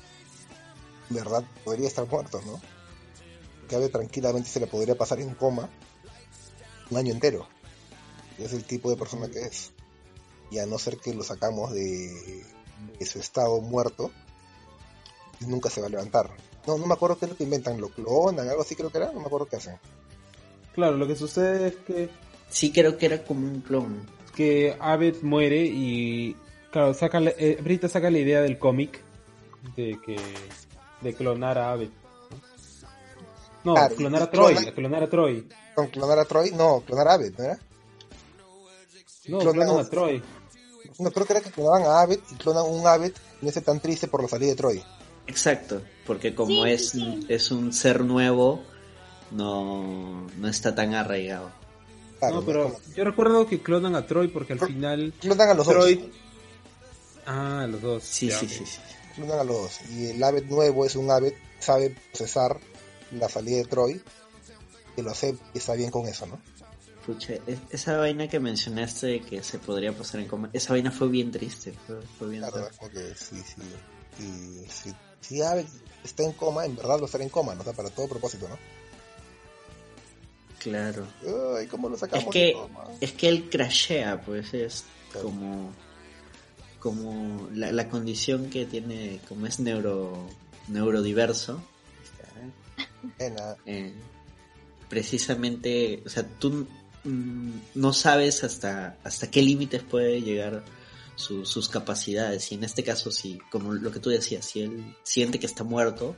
en verdad podría estar muerto, ¿no? Que Abbott tranquilamente se le podría pasar en coma un año entero. es el tipo de persona que es. Y a no ser que lo sacamos de, de su estado muerto, nunca se va a levantar. No, no me acuerdo qué es lo que inventan, lo clonan, algo así creo que era, no me acuerdo qué hacen. Claro, lo que sucede es que, Sí, creo que era como un clon. que Abed muere y, claro, saca, la- eh, Brita saca la idea del cómic de que de clonar a Abed. No, Claro, clonar a Troy, clona- clonar a Troy. ¿Con clonar a Troy? No, clonar a Abed, ¿no era? No, Clonar- clonan a Troy. No, creo que era que clonaban a Abed y clonan un Abed y no esté tan triste por la salida de Troy. Exacto, porque como Sí, es, sí. es un ser nuevo, no, no está tan arraigado. Claro, no, pero Como- yo recuerdo que clonan a Troy porque al final Clonan a los dos. Troy... Ah, los dos. Sí, ya, sí, sí, sí. Clonan a los dos. Y el Abed nuevo es un Abed que sabe procesar la salida de Troy, que lo hace y está bien con eso, ¿no? Pucha, es- esa vaina que mencionaste de que se podría pasar en coma, esa vaina fue bien triste, fue, fue bien Claro, sad. como que sí, sí. Y si, si Abed está en coma, en verdad va a estar en coma, ¿no? O sea, para todo propósito, ¿no? Claro. Ay, ¿cómo lo sacamos Es que, es que él crashea, pues es Claro. como, como la, la condición que tiene, como es neuro, neurodiverso, eh, precisamente, o sea, tú mm, no sabes hasta, hasta qué límites puede llegar su- sus capacidades. Y en este caso, si, como lo que tú decías, si él siente que está muerto,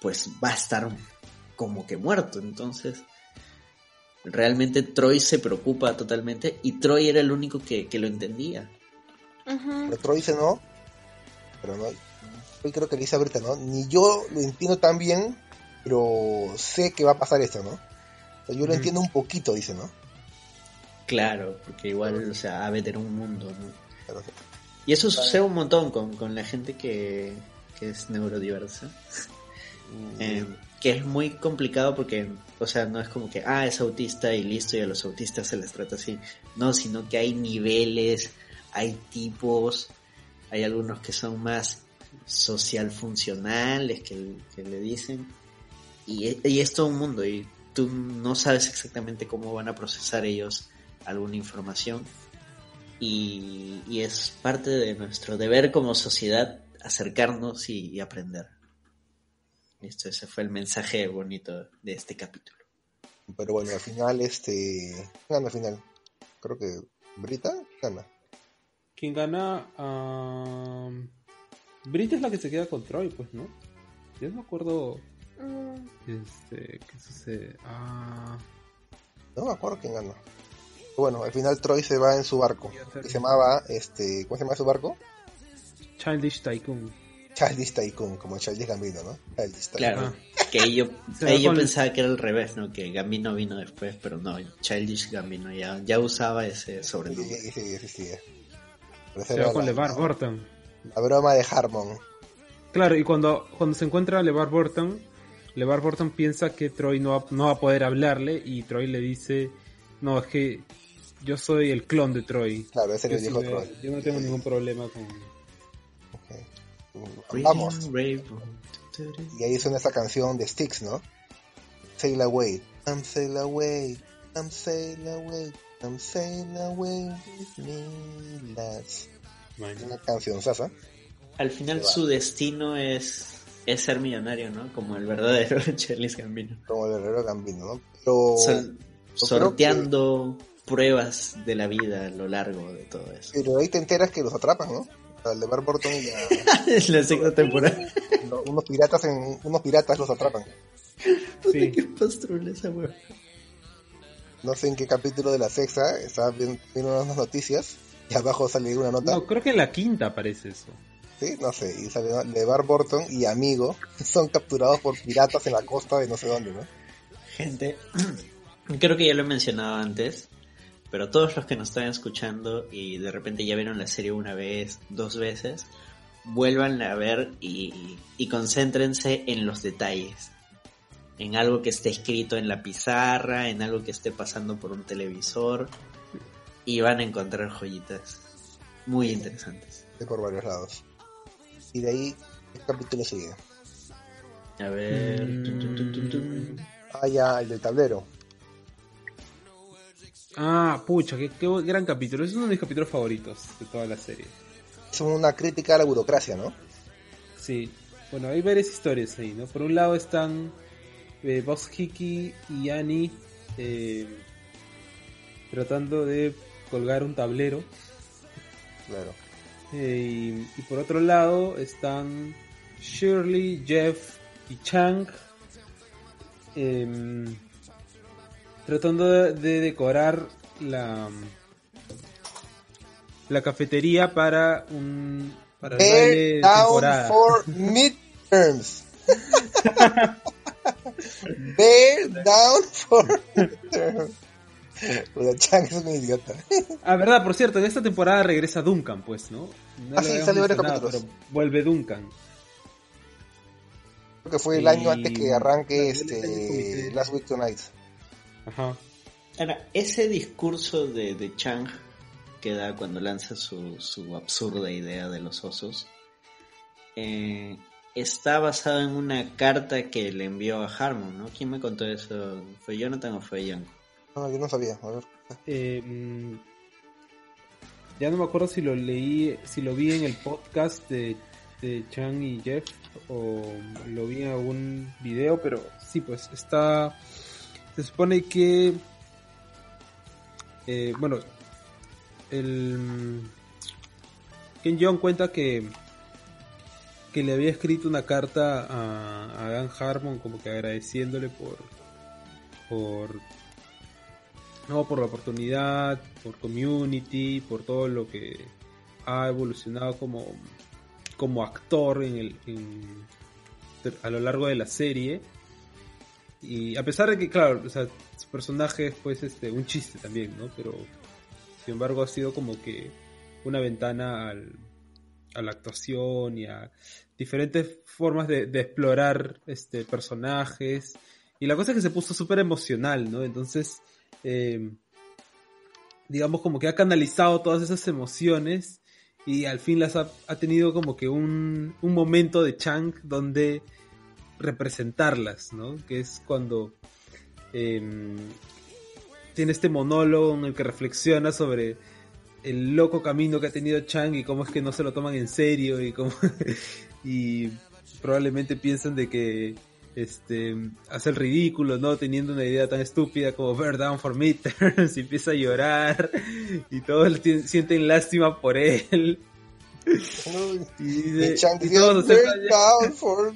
pues va a estar como que muerto. Entonces, realmente Troy se preocupa totalmente y Troy era el único que, que lo entendía. Pero Troy dice no. Pero no. Yo creo que le dice a Brita, ¿no? Ni yo lo entiendo tan bien, pero sé que va a pasar esto, ¿no? O sea, yo lo entiendo un poquito, dice, ¿no? Claro, porque igual, o sea, Abed era un mundo, ¿no? Pero, Y eso sucede un montón con, con la gente que, que es neurodiversa. mm, Eh, que es muy complicado porque, o sea, no es como que, ah, es autista y listo, y a los autistas se les trata así. No, sino que hay niveles, hay tipos, hay algunos que son más social funcionales, que, le dicen. Y, y es todo un mundo, y tú no sabes exactamente cómo van a procesar ellos alguna información. Y, y es parte de nuestro deber como sociedad acercarnos y aprender. Listo, ese fue el mensaje bonito de este capítulo. pero bueno, al final, este. ¿quién Gana al final. Creo que. ¿Brita? Gana. Quien gana. ah, Brita es la que se queda con Troy, pues, ¿no? Yo no me acuerdo. Mm, Este, ¿Qué sucede? Ah, No me acuerdo quién gana. Bueno, al final Troy se va en su barco. Que se llamaba, este. ¿Cómo se llama su barco? Childish Tycoon. Childish Tycoon, como Childish Gambino, ¿no? Childish Tycoon. Claro, que ahí yo, ahí yo pensaba que era al revés, ¿no? Que Gambino vino después, pero no, Childish Gambino ya, ya usaba ese sobrenombre. sí, sí, sí, sí. Se va con la- LeVar Burton. La broma de Harmon. Claro, y cuando, cuando se encuentra a LeVar Burton, LeVar Burton piensa que Troy no va, no va a poder hablarle y Troy le dice, no, es que yo soy el clon de Troy. Claro, ese viejo me- Troy. yo no tengo ningún problema con... Vamos. Y ahí suena esa canción de Styx, ¿no? Sail away. I'm sail away. I'm sail away. I'm sail away with me, lads. Una canción sasa. Al final va. su destino es, es ser millonario, ¿no? Como el verdadero Childish Gambino. Como el herrero Gambino, ¿no? Pero, Sol- sorteando pruebas de la vida a lo largo de todo eso. pero ahí te enteras que los atrapan, ¿no? El de Burton y la- Es la sexta temporada. unos piratas en, unos piratas los atrapan. Sí. Qué pastrula esa wea. No sé en qué capítulo de la sexta, estaba viendo, unas noticias y abajo sale una nota. No, creo que en la quinta aparece eso. Sí, no sé, y sale. LeVar Burton y amigo son capturados por piratas en la costa de no sé dónde, ¿no? Gente, creo que ya lo he mencionado antes, pero todos los que nos están escuchando y de repente ya vieron la serie una vez, dos veces, vuelvan a ver y, y concéntrense en los detalles. En algo que esté escrito en la pizarra, en algo que esté pasando por un televisor, y van a encontrar joyitas muy interesantes. de por varios lados. Y de ahí, ¿qué capítulo sigue? A ver. Mm. Ah, ya, el del tablero. Ah, pucha, qué, qué gran capítulo. Es uno de mis capítulos favoritos de toda la serie. Es una crítica a la burocracia, ¿no? Sí. Bueno, hay varias historias ahí, ¿no? Por un lado están eh, Boss Hiki y Annie eh, tratando de colgar un tablero. Claro. Eh, y, y por otro lado están Shirley, Jeff y Chang em, tratando de, de decorar la la cafetería para un para el baile down temporada. for midterms. Bear down for midterms. Chang es un idiota. Ah, verdad, por cierto, en esta temporada regresa Duncan, pues, ¿no? No Ah, sí, sale varios capítulos. pero vuelve Duncan. Creo que fue el Y- año antes que arranque este. Last Week Tonight. Ajá. Ahora, ese discurso de, de Chang que da cuando lanza su, su absurda idea de los osos eh, está basado en una carta que le envió a Harmon, ¿no? ¿Quién me contó eso? ¿Fue Jonathan o fue Yanko? No, yo no sabía. A ver. Eh, mm, ya no me acuerdo si lo leí, si lo vi en el podcast de, de Chang y Jeff o lo vi en algún video, pero sí, pues está. Se supone que. eh, bueno, el. Ken Jeong cuenta que. que le había escrito una carta a, Dan Harmon, como que agradeciéndole por. por no, por la oportunidad, por community, por todo lo que ha evolucionado como, como actor en el, a lo largo de la serie. Y a pesar de que, claro, su personaje es pues este, un chiste también, ¿no? Pero sin embargo ha sido como que una ventana al, a la actuación y a diferentes formas de, explorar este, personajes. Y la cosa es que se puso súper emocional, ¿no? Entonces, eh, digamos como que ha canalizado todas esas emociones y al fin las ha, ha tenido como que un, un momento de Chang donde representarlas, ¿no? Que es cuando eh, tiene este monólogo en el que reflexiona sobre el loco camino que ha tenido Chang y cómo es que no se lo toman en serio y cómo y probablemente piensan de que este hace el ridículo, ¿no? Teniendo una idea tan estúpida como Bear Down for Midterms y empieza a llorar y todos sienten lástima por él. Y, dice- Y todos "Bear aceptan ya- down for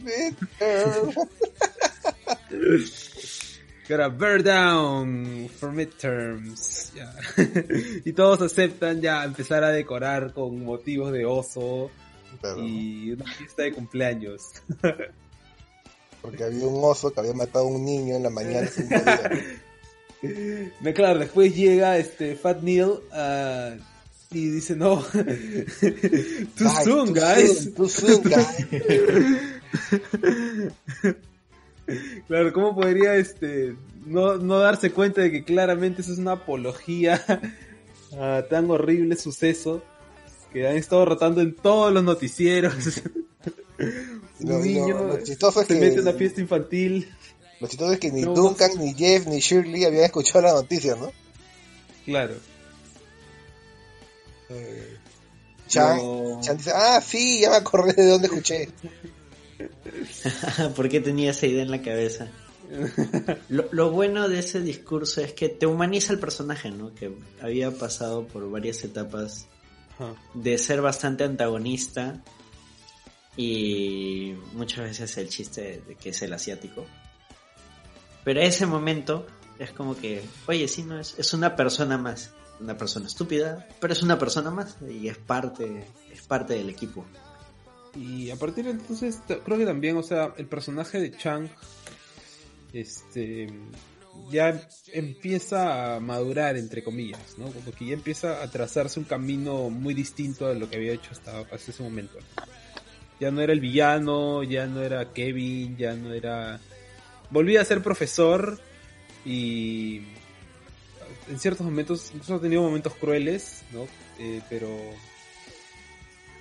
que era Bear Down for Midterms. ya. y todos aceptan ya empezar a decorar con motivos de oso Claro, y una fiesta de cumpleaños. Porque había un oso que había matado a un niño en la mañana. No, claro, después llega este Fat Neil ah, y dice no, too Ay, soon, too guys. soon, too soon, guys. Claro, ¿cómo podría este no, no darse cuenta de que claramente eso es una apología a tan horrible suceso que han estado rotando en todos los noticieros? Lo- Un lo- niño lo es se que- mete en una fiesta infantil. Lo chistoso es que ni No, Duncan, no. ni Jeff, ni Shirley habían escuchado la noticia, ¿no? Claro. Chan, dice, ah, sí, ya me acordé de dónde escuché. ¿Por qué tenía esa idea en la cabeza? Lo, lo bueno de ese discurso es que te humaniza el personaje, ¿no? Que había pasado por varias etapas Ajá. de ser bastante antagonista y muchas veces el chiste de, de que es el asiático. Pero ese momento es como que, oye, sí, no es, es una persona más, una persona estúpida, pero es una persona más y es parte, es parte del equipo. Y a partir de entonces, creo que también, o sea, el personaje de Chang, este, ya empieza a madurar, entre comillas, ¿no? Como que ya empieza a trazarse un camino muy distinto a lo que había hecho hasta, hasta ese momento. Ya no era el villano, ya no era Kevin, ya no era... Volvía a ser profesor y en ciertos momentos, incluso ha tenido momentos crueles, ¿no? Eh, pero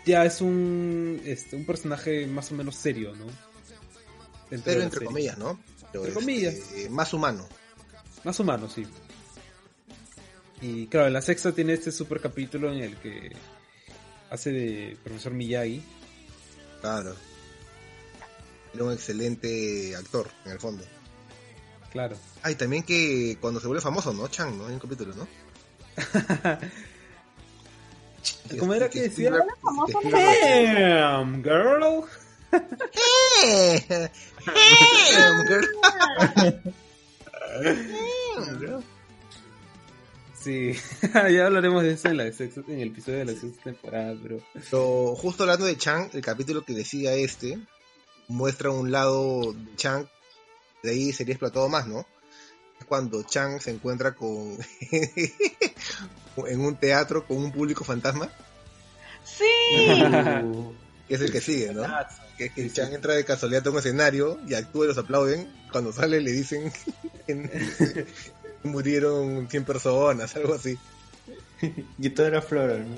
ya es un, este, un personaje más o menos serio, ¿no? Dentro de Pero entre serie. comillas, ¿no? Pero, Entre comillas. este, más humano. Más humano, sí. Y claro, en la sexta tiene este super capítulo en el que hace de profesor Miyagi. Claro. Era un excelente actor, en el fondo. Claro. Ah, y también que cuando se vuelve famoso, ¿no? Chan, ¿no? Hay un capítulo, ¿no? ¿Cómo era que decía? Famoso, Damn, girl. ¡Eh, girl! ¡Eh, girl! Sí, ya hablaremos de eso en, la sexta, en el episodio de la sexta temporada, pero... Pero justo hablando de Chang, el capítulo que decía este muestra un lado de Chang, de ahí sería explotado más, ¿no? Es Cuando Chang se encuentra con en un teatro con un público fantasma, Sí. que es el que sigue, ¿no? Que es que Chang entra de casualidad a un escenario y actúa y los aplauden. Cuando sale le dicen que murieron 100 personas, algo así. Y todo era flor, ¿no?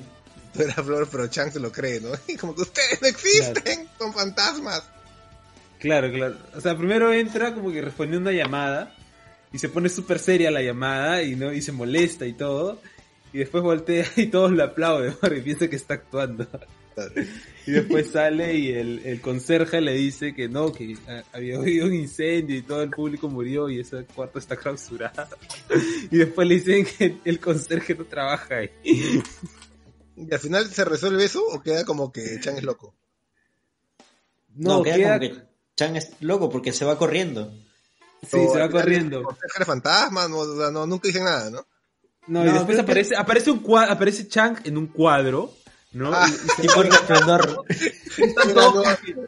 Todo era flor, pero Chang se lo cree, ¿no? Y como que ustedes no existen, son fantasmas. Claro, claro. O sea, primero entra como que responde una llamada y se pone súper seria la llamada y no y se molesta y todo. Y después voltea y todos le aplauden porque piensa que está actuando. Y después sale y el, el conserje le dice que no, que había habido un incendio y todo el público murió y ese cuarto está clausurado. Y después le dicen que el conserje no trabaja ahí. ¿Y al final se resuelve eso o queda como que Chan es loco? No, No, queda, queda- como que Chan es loco porque se va corriendo. Sí, O se va corriendo. era fantasma, no, o sea, no, nunca dicen nada, ¿no? No, y No, después que- aparece, aparece un cua- aparece Chang en un cuadro, ¿no? Ah. Y- y se- Tipo resplandor. están Era todos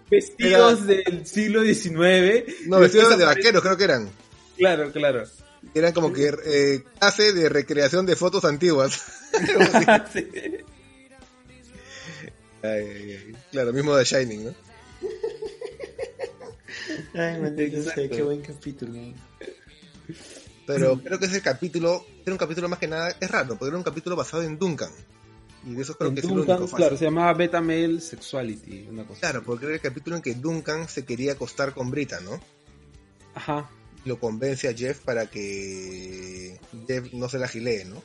vestidos del siglo XIX. No, vestidos de aparece- vaqueros creo que eran. Claro, claro. Eran como que eh, clase de recreación de fotos antiguas. Sí. Ay, ay, ay. Claro, mismo de Shining, ¿no? Ay, maldito sea, qué buen capítulo. Pero creo que ese capítulo, era un capítulo más que nada, es raro, porque era un capítulo basado en Duncan. Y de eso creo En que es el único fácil. claro, se llamaba Beta Male Sexuality, una cosa. Claro, porque era el capítulo en que Duncan se quería acostar con Brita, ¿no? Ajá. Lo convence a Jeff para que Jeff no se la gilee, ¿no?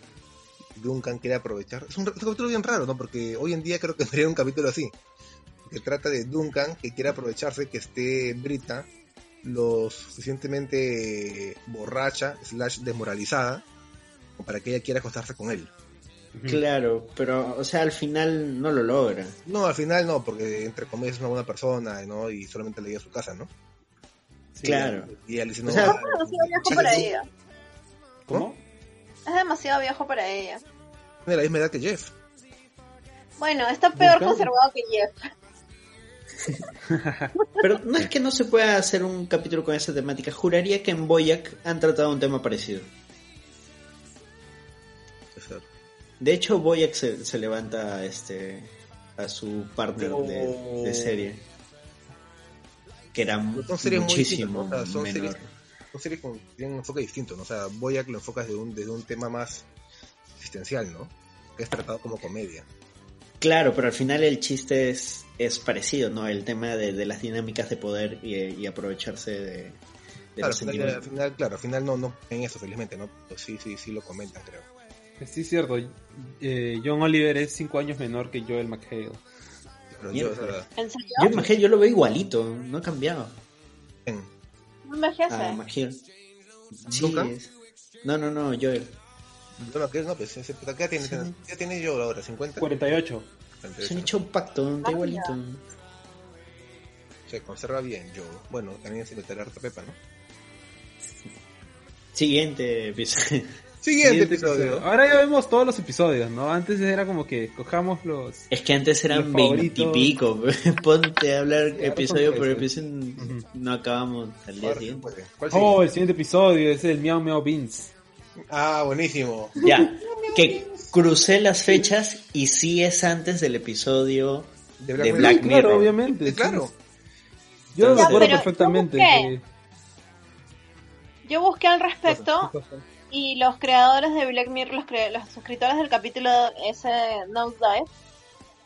Duncan quiere aprovechar. Es un, es un capítulo bien raro, ¿no? Porque hoy en día creo que sería un capítulo así. Que trata de Duncan que quiere aprovecharse que esté Brita lo suficientemente borracha, slash desmoralizada, para que ella quiera acostarse con él. Claro, pero, o sea, al final no lo logra. No, al final no, porque entre comillas es una buena persona, ¿no? Y solamente le dio a su casa, ¿no? Sí. Claro. Y ella le dice, no, O sea, Es demasiado viejo para ella. ¿Cómo? Es demasiado viejo para ella. tiene la misma edad que Jeff. Bueno, está peor conservado que Jeff. Pero no es que no se pueda hacer un capítulo con esa temática. Juraría que en Boyac han tratado un tema parecido. De hecho, Boyac se, se levanta este, a su partner de, de serie. Que era mu- son series muy muchísimo ¿no? O sea, son menor. series son series con tienen un enfoque distinto, ¿no? O sea, Boyac lo enfocas desde un, desde un tema más existencial, ¿no? Que es tratado como comedia. Claro, pero al final el chiste es, es parecido, ¿no? El tema de, de las dinámicas de poder y, y aprovecharse de, de Claro, los al final, al sentimientos. final, claro, al final no, no en eso, felizmente, ¿no? Pero sí, sí, sí lo comentan, creo. Sí, es cierto. Eh, John Oliver es 5 años menor que Joel McHale. Pero yo, o sea, Miércoles. ¿En serio? Yo lo veo igualito, no ha cambiado. en- No envejece. Ah. Sí, No, no, no, Joel. Que no, pues, ¿qué edad tiene, Sí. ¿qué edad tiene yo ahora? ¿50? 48. Se han hecho un pacto, está Ah, igualito. Se conserva bien, yo. Bueno, también se meterá harta pepa, ¿no? Siguiente episodio. Siguiente, Siguiente episodio. episodio. Ahora ya vemos todos los episodios, ¿no? Antes era como que cojamos los... Es que antes eran veintipico. Ponte a hablar ahora episodio por episodio. No acabamos al día sí siguiente. puede. ¿Cuál? Oh, el siguiente episodio es el Meow Meow Beans. Ah, buenísimo. Ya, que crucé las fechas y sí es antes del episodio De de Mirror. Black Sí, claro, Mirror. obviamente. Sí, sí. claro. Yo lo recuerdo perfectamente. yo busqué. que- Yo busqué al respecto y los creadores de Black Mirror, los, cre- los escritores del capítulo ese Nosedive,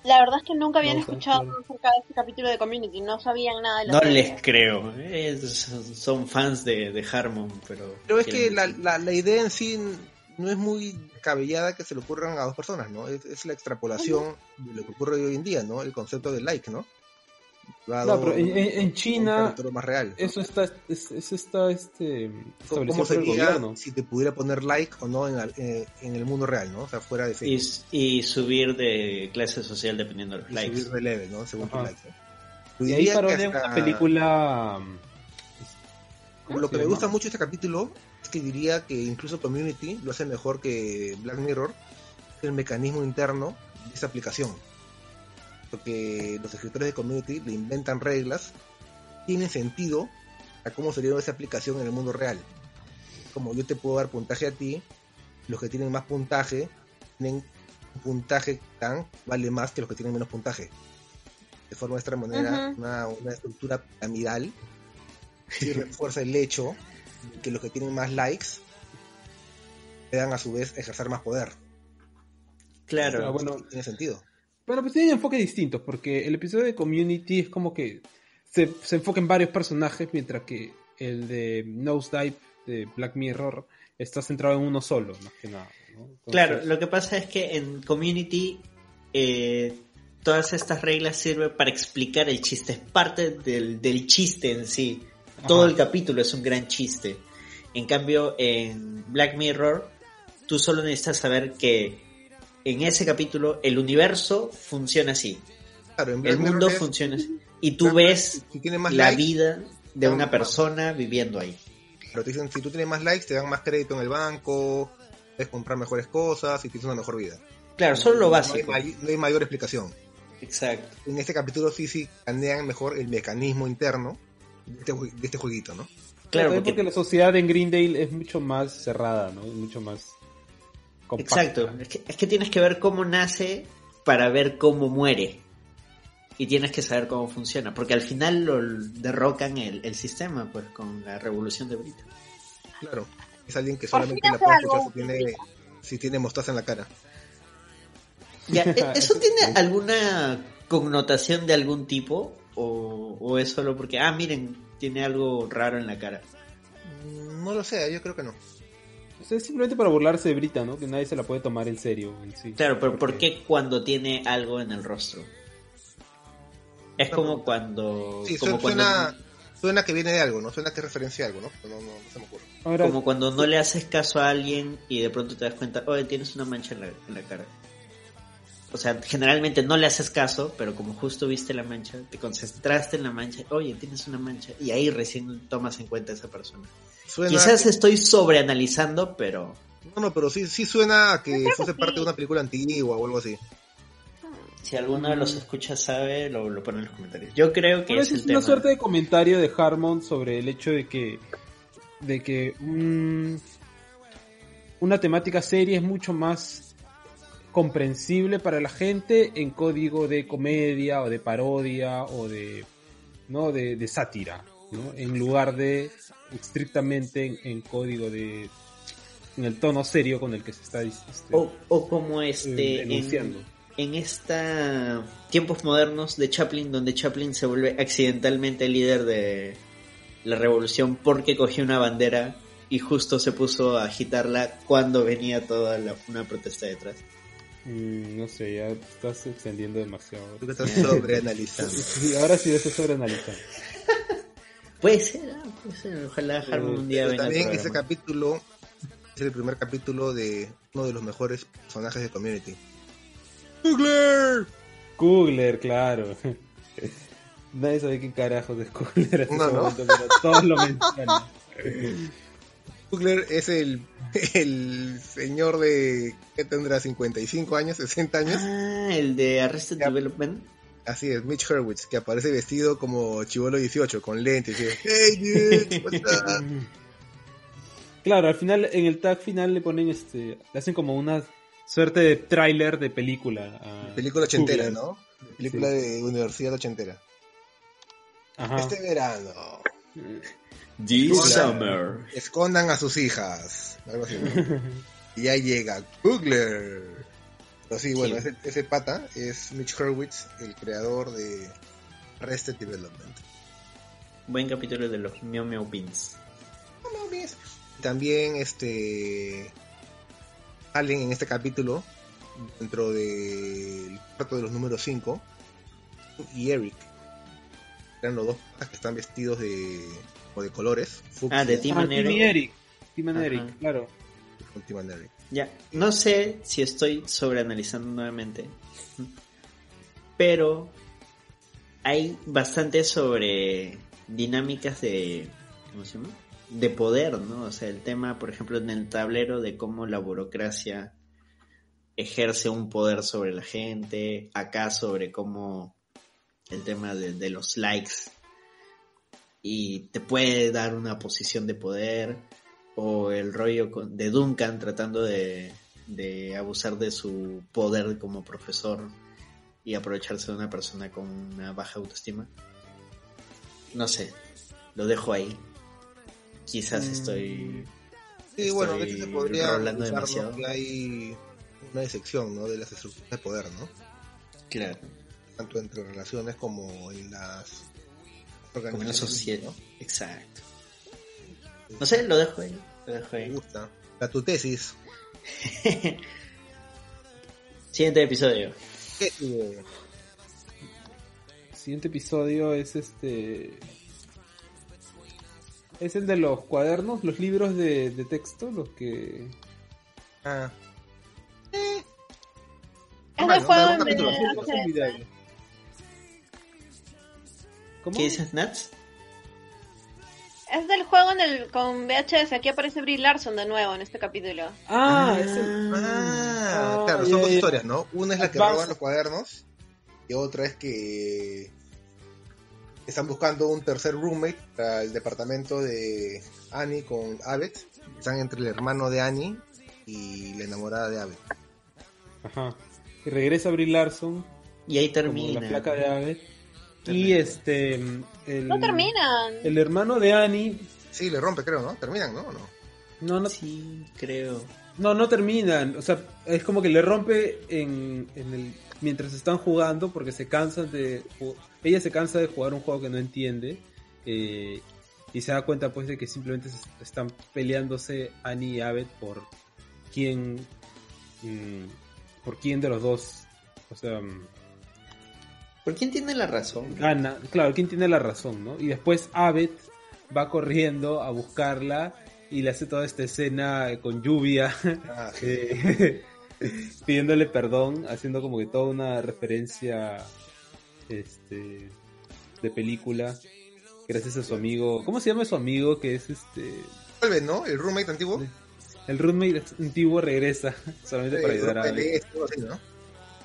la verdad es que nunca habían escuchado claro. acerca de este capítulo de Community, no sabían nada de la No les creo. Es- son fans de, de Harmon, pero. Pero es que la, la idea en sí no es muy cabellada que se le ocurran a dos personas, ¿no? Es, es la extrapolación de lo que ocurre hoy en día, ¿no? El concepto del like, ¿no? No, pero en, en- China más real. eso está, es, eso está este, ¿Cómo establecido por el sería gobierno. si te pudiera poner like o no en, al- eh, en el mundo real, ¿no? O sea, fuera de Y, Facebook. y subir de clase social dependiendo de los Y likes. subir de level, ¿no? Según tus likes. ¿no? Y ahí que parodia hasta- una película... ¿cómo Lo se que me llama? gusta mucho de este capítulo es que diría que incluso Community lo hace mejor que Black Mirror, el mecanismo interno de esa aplicación. Porque los escritores de Community le inventan reglas, tienen sentido a cómo sería esa aplicación en el mundo real. Como yo te puedo dar puntaje a ti, los que tienen más puntaje tienen un puntaje tan vale más que los que tienen menos puntaje. De forma de esta manera, una, una estructura piramidal y refuerza el hecho que los que tienen más likes puedan a su vez ejercer más poder. Claro. Ah, bueno, Tiene sentido. Bueno, pues tienen enfoques distintos, porque el episodio de Community es como que se, se enfoca en varios personajes, mientras que el de Nosedive de Black Mirror está centrado en uno solo, más que nada. ¿no? Entonces- Claro, lo que pasa es que en Community eh, todas estas reglas sirven para explicar el chiste, es parte del, del chiste en sí. Todo el capítulo es un gran chiste. En cambio, en Black Mirror, tú solo necesitas saber que en ese capítulo el universo funciona así, Claro, en el mundo es- funciona así. Y tú Mirror, ves si tienes más la likes, vida de una más- persona viviendo ahí. Pero te dicen, si tú tienes más likes, te dan más crédito en el banco, puedes comprar mejores cosas y tienes una mejor vida. Claro, solo lo No hay, básico. no hay mayor explicación. Exacto. En este capítulo sí, sí, planean mejor el mecanismo interno de este, de este jueguito, ¿no? Claro, porque porque la sociedad en Greendale es mucho más cerrada, ¿no? Mucho más compacta. Exacto, es que, es que tienes que ver cómo nace para ver cómo muere. Y tienes que saber cómo funciona, porque al final lo derrocan el, el sistema, pues con la revolución de Brita. Claro. Es alguien que solamente la puede escuchar si tiene, si tiene mostaza en la cara. Ya, ¿e- ¿Eso tiene alguna connotación de algún tipo? O, ¿O es solo porque, ah, miren, tiene algo raro en la cara? Mm, No lo sé, yo creo que no. O sea, es simplemente para burlarse de Brita, ¿no? Que nadie se la puede tomar en serio en sí. Claro, pero ¿por qué cuando tiene algo en el rostro? Es como cuando... Sí, como su- cuando suena, suena que viene de algo, ¿no? Suena que es referencia a algo, ¿no? No, no, no se me ocurre. Ahora, Como cuando no le haces caso a alguien y de pronto te das cuenta, oye, tienes una mancha en la, en la cara. O sea, generalmente no le haces caso, pero como justo viste la mancha, te concentraste en la mancha, oye, tienes una mancha, y ahí recién tomas en cuenta a esa persona. Suena Quizás que- estoy sobreanalizando, pero No, no, pero sí, sí suena a que fuese sí. parte de una película antigua o algo así. si alguno de los escuchas sabe, lo, lo pone en los comentarios. Yo creo que es vez el es una tema. suerte de comentario de Harmon sobre el hecho de que de que un- una temática seria es mucho más comprensible para la gente en código de comedia o de parodia o de no de, de sátira ¿no? en lugar de estrictamente en, en código de en el tono serio con el que se está este, O, o como eh, este en, denunciando en esta tiempos modernos de Chaplin, donde Chaplin se vuelve accidentalmente el líder de la revolución porque cogió una bandera y justo se puso a agitarla cuando venía toda la- una protesta detrás. Mm, no sé ya estás extendiendo demasiado Tú que estás sobreanalizando. Sí, ahora sí eso es sobreanalizar. Puede ser, ah, puede ser. Ojalá Harmon un día venga también ese capítulo es el primer capítulo de uno de los mejores personajes de Community. ¡Kugler! Kugler, claro. Nadie sabe qué carajos es Kugler No, no. momento, pero todos lo mencionan. Kugler es el, el señor de que tendrá 55 años, 60 años. Ah, el de Arrested Ya. Development. Así es, Mitch Hurwitz, que aparece vestido como chivolo 18, con lentes. y, hey, dude, what's up?" Claro, al final, en el tag final le ponen este, le hacen como una suerte de tráiler de película. a Película ochentera, Kugler. ¿no? Película Sí. de universidad ochentera. Ajá. Este verano, This summer. escondan a sus hijas. Algo así, ¿no? y ya llega Kugler. Pero sí, bueno. Ese, ese pata es Mitch Hurwitz, el creador de Arrested Development. Buen capítulo de los Meow Meow Pins. También este salen en este capítulo, dentro del cuarto de los números 5, y Eric. Eran los dos patas que están vestidos de, o de colores. fucsia Ah, de Tim Ah, and Tim y Eric. Eric. Tim and Ajá. Eric, claro. con Tim and Eric. Ya, no sé si estoy sobreanalizando nuevamente, pero hay bastante sobre dinámicas de, ¿cómo se llama? De poder, ¿no? O sea, el tema, por ejemplo, en el tablero de cómo la burocracia ejerce un poder sobre la gente, acá sobre cómo el tema de, de los likes y te puede dar una posición de poder o el rollo de Duncan tratando de, de abusar de su poder como profesor y aprovecharse de una persona con una baja autoestima. No sé, lo dejo ahí. Quizás estoy... Sí, bueno, de hecho se podría ¿no? demasiado. que hay una disección ¿no? de las estructuras de poder, ¿no? Claro, Tanto entre relaciones como en las como una sociedad. ¿no? Exacto. No sé, lo dejo ahí. Lo dejo Me gusta. La tu tesis. Siguiente episodio. ¿Qué? Eh, siguiente episodio es este. Es el de los cuadernos, los libros de, de texto, los que. Ah, Es Bueno, del juego un ¿Cómo? ¿Qué dices, Nats? Es del juego en el, con VHS. Aquí aparece Brie Larson de nuevo en este capítulo. Ah, es el. ah, Ah, claro, son dos ya. historias, ¿no? Una es la que roban los cuadernos y otra es que están buscando un tercer roommate para el departamento de Annie con Abbott. Están entre el hermano de Annie y la enamorada de Abbott. Ajá. Y regresa Brie Larson, Y ahí como termina. la placa de Ave. Y este. El, No terminan. El hermano de Annie. Sí, le rompe, creo, ¿no? Terminan, ¿no? ¿O no? No, no, Sí, creo. No, no terminan. O sea, es como que le rompe en, en el mientras están jugando porque se cansan de ella se cansa de jugar un juego que no entiende eh, y se da cuenta pues de que simplemente se están peleándose Annie y Abed por quién mm, por quién de los dos o sea mm, ¿Por quién tiene la razón? gana claro quién tiene la razón no y después Abed va corriendo a buscarla y le hace toda esta escena con lluvia Ah, sí. eh, pidiéndole perdón, haciendo como que toda una referencia este de película gracias a su amigo, ¿cómo se llama su amigo que es este Vuelve, ¿no? El roommate antiguo. el roommate antiguo regresa solamente para Eh, ayudar a este, ¿no?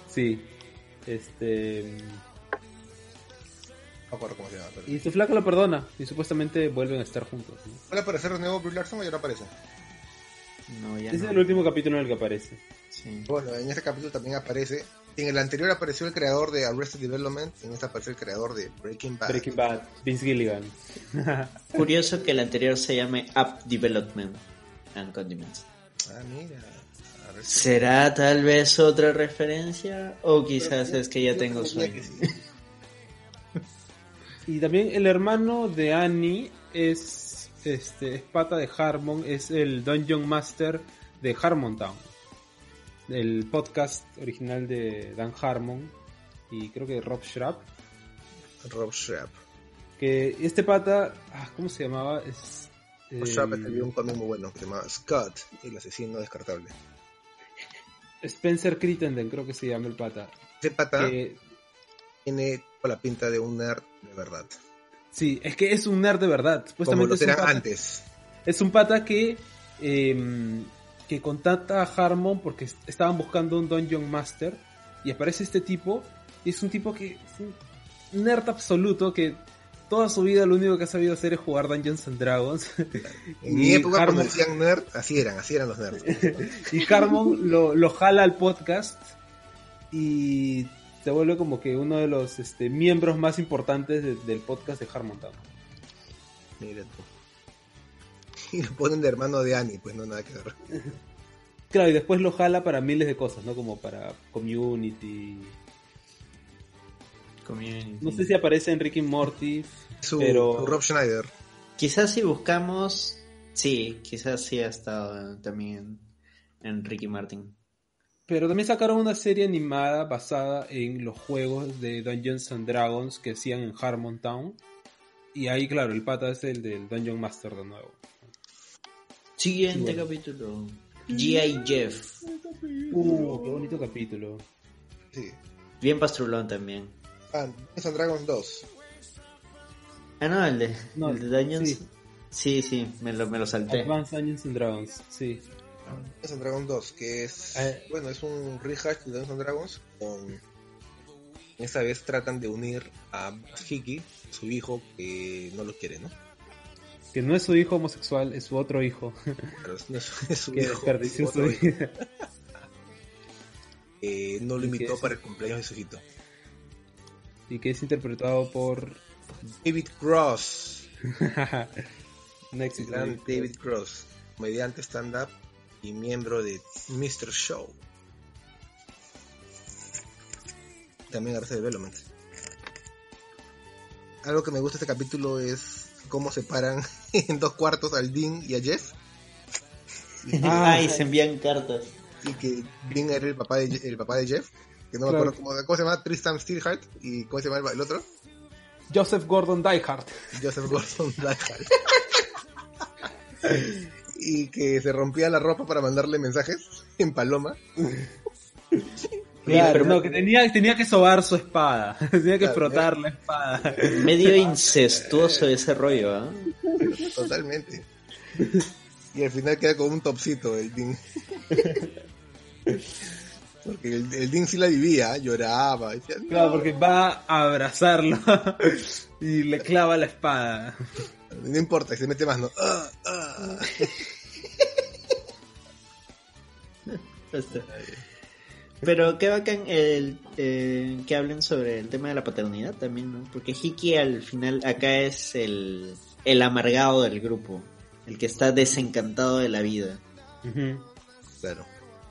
Sí. Este No me acuerdo cómo se llama. Pero... y su flaca lo perdona y supuestamente vuelven a estar juntos. ¿no? ¿Puede aparecer de nuevo Brie Larson o ya no aparece? No, ya Ese no. es el último capítulo en el que aparece. Sí. Bueno, en este capítulo también aparece. En el anterior apareció el creador de Arrested Development. En este aparece el creador de Breaking Bad. Breaking Bad, Vince Gilligan. Curioso que el anterior se llame App Development and Condiments. Ah, mira. ¿Será tal vez otra referencia? O quizás es que ya tengo sueño. que sí. Y también el hermano de Annie es este es pata de Harmon, es el Dungeon Master de Harmon Town. El podcast original de Dan Harmon y creo que Rob Schrapp. Rob Schrapp. Que este pata, ah, ¿cómo se llamaba? Es, Rob eh, Schrapp escribió un cómic muy bueno que se llama Scott, el asesino descartable. Spencer Crittenden, creo que se llama el pata. Pata Que- tiene toda la pinta de un nerd de verdad. sí, es que es un nerd de verdad. Como lo es un eran pata- antes. Es un pata que, eh, que contacta a Harmon porque est- estaban buscando un Dungeon Master y aparece este tipo y es un tipo que es un nerd absoluto que toda su vida lo único que ha sabido hacer es jugar Dungeons and Dragons En mi época, cuando decían nerd, así eran, así eran los nerds. y Harmon lo, lo jala al podcast y se vuelve como que uno de los este, miembros más importantes de- del podcast de Harmon Town. Mira tú. Y lo ponen de hermano de Annie, pues no nada que ver. Claro, y después lo jala para miles de cosas, ¿no? Como para community, Community. No sé si aparece en Rick y Morty, Su, pero su Rob Schneider. Quizás si buscamos, sí, quizás sí ha estado también en Ricky Martin. Pero también sacaron una serie animada basada en los juegos de Dungeons and Dragons que hacían en Harmon Town. Y ahí, claro, el pata es el del Dungeon Master de nuevo. Siguiente Sí, bueno. capítulo. G.I. Jeff. Uh, qué bonito capítulo. Sí. Bien pastrulón también. Ah, Dungeons and Dragons 2. Ah, no, el de, No, el de Dungeons. sí. Sí, sí, me, lo, me lo salté. Advanced Dungeons and Dragons, sí. Dungeons and Dragons 2, que es, Eh. bueno, es un rehash de Dungeons and Dragons con... Esta vez tratan de unir a Hiki, su hijo, que no lo quiere, ¿no? Que no es su hijo homosexual, es su otro hijo. Pero es, no es- es su que hijo, desperdició su su otro hijo, vida. que no lo invitó para el cumpleaños de su hijito. y que es interpretado por David Cross, gran David Cross, comediante stand-up y miembro de Mr. Show. También Arce Development. Algo que me gusta de este capítulo es cómo separan en dos cuartos al Dean y a Jeff. Ah, Ay, se envían cartas. Y que Dean era el papá de, el papá de Jeff. Que no me acuerdo cómo, cómo se llama, Tristan Steelheart. ¿Y cómo se llama el, el otro? Joseph Gordon Diehard. Joseph Gordon Levitt. y que se rompía la ropa para mandarle mensajes en paloma. Claro, pero- no, que tenía, tenía que sobar su espada. tenía que Claro, frotar la espada. Medio incestuoso ese rollo, ¿ah? Totalmente. Y al final queda con un topsito el Dean. Porque el, el Dean sí la vivía, lloraba. Decía, "No". Claro, porque va a abrazarlo y le clava la espada. No importa, se mete más, ¿no? Ah, ah. Este. Pero qué bacán el, eh, que hablen sobre el tema de la paternidad también, ¿no? Porque Hiki al final acá es el, el amargado del grupo, el que está desencantado de la vida. Claro.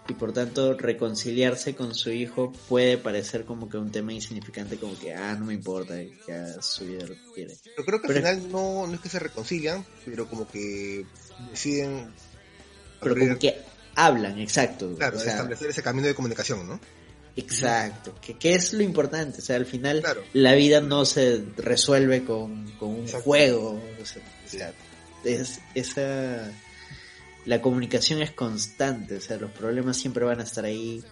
Y por tanto reconciliarse con su hijo puede parecer como que un tema insignificante, como que, ah, no me importa, ya su vida lo que quiere. Yo creo que al Pero- final no, no es que se reconcilian, pero como que deciden Pero abrir- como que hablan, exacto. claro, o sea, establecer ese camino de comunicación, ¿no? Exacto, que, que es lo importante, o sea, al final Claro. la vida no se resuelve con, con un Exacto. juego, o sea, es, esa, la comunicación es constante, o sea, los problemas siempre van a estar ahí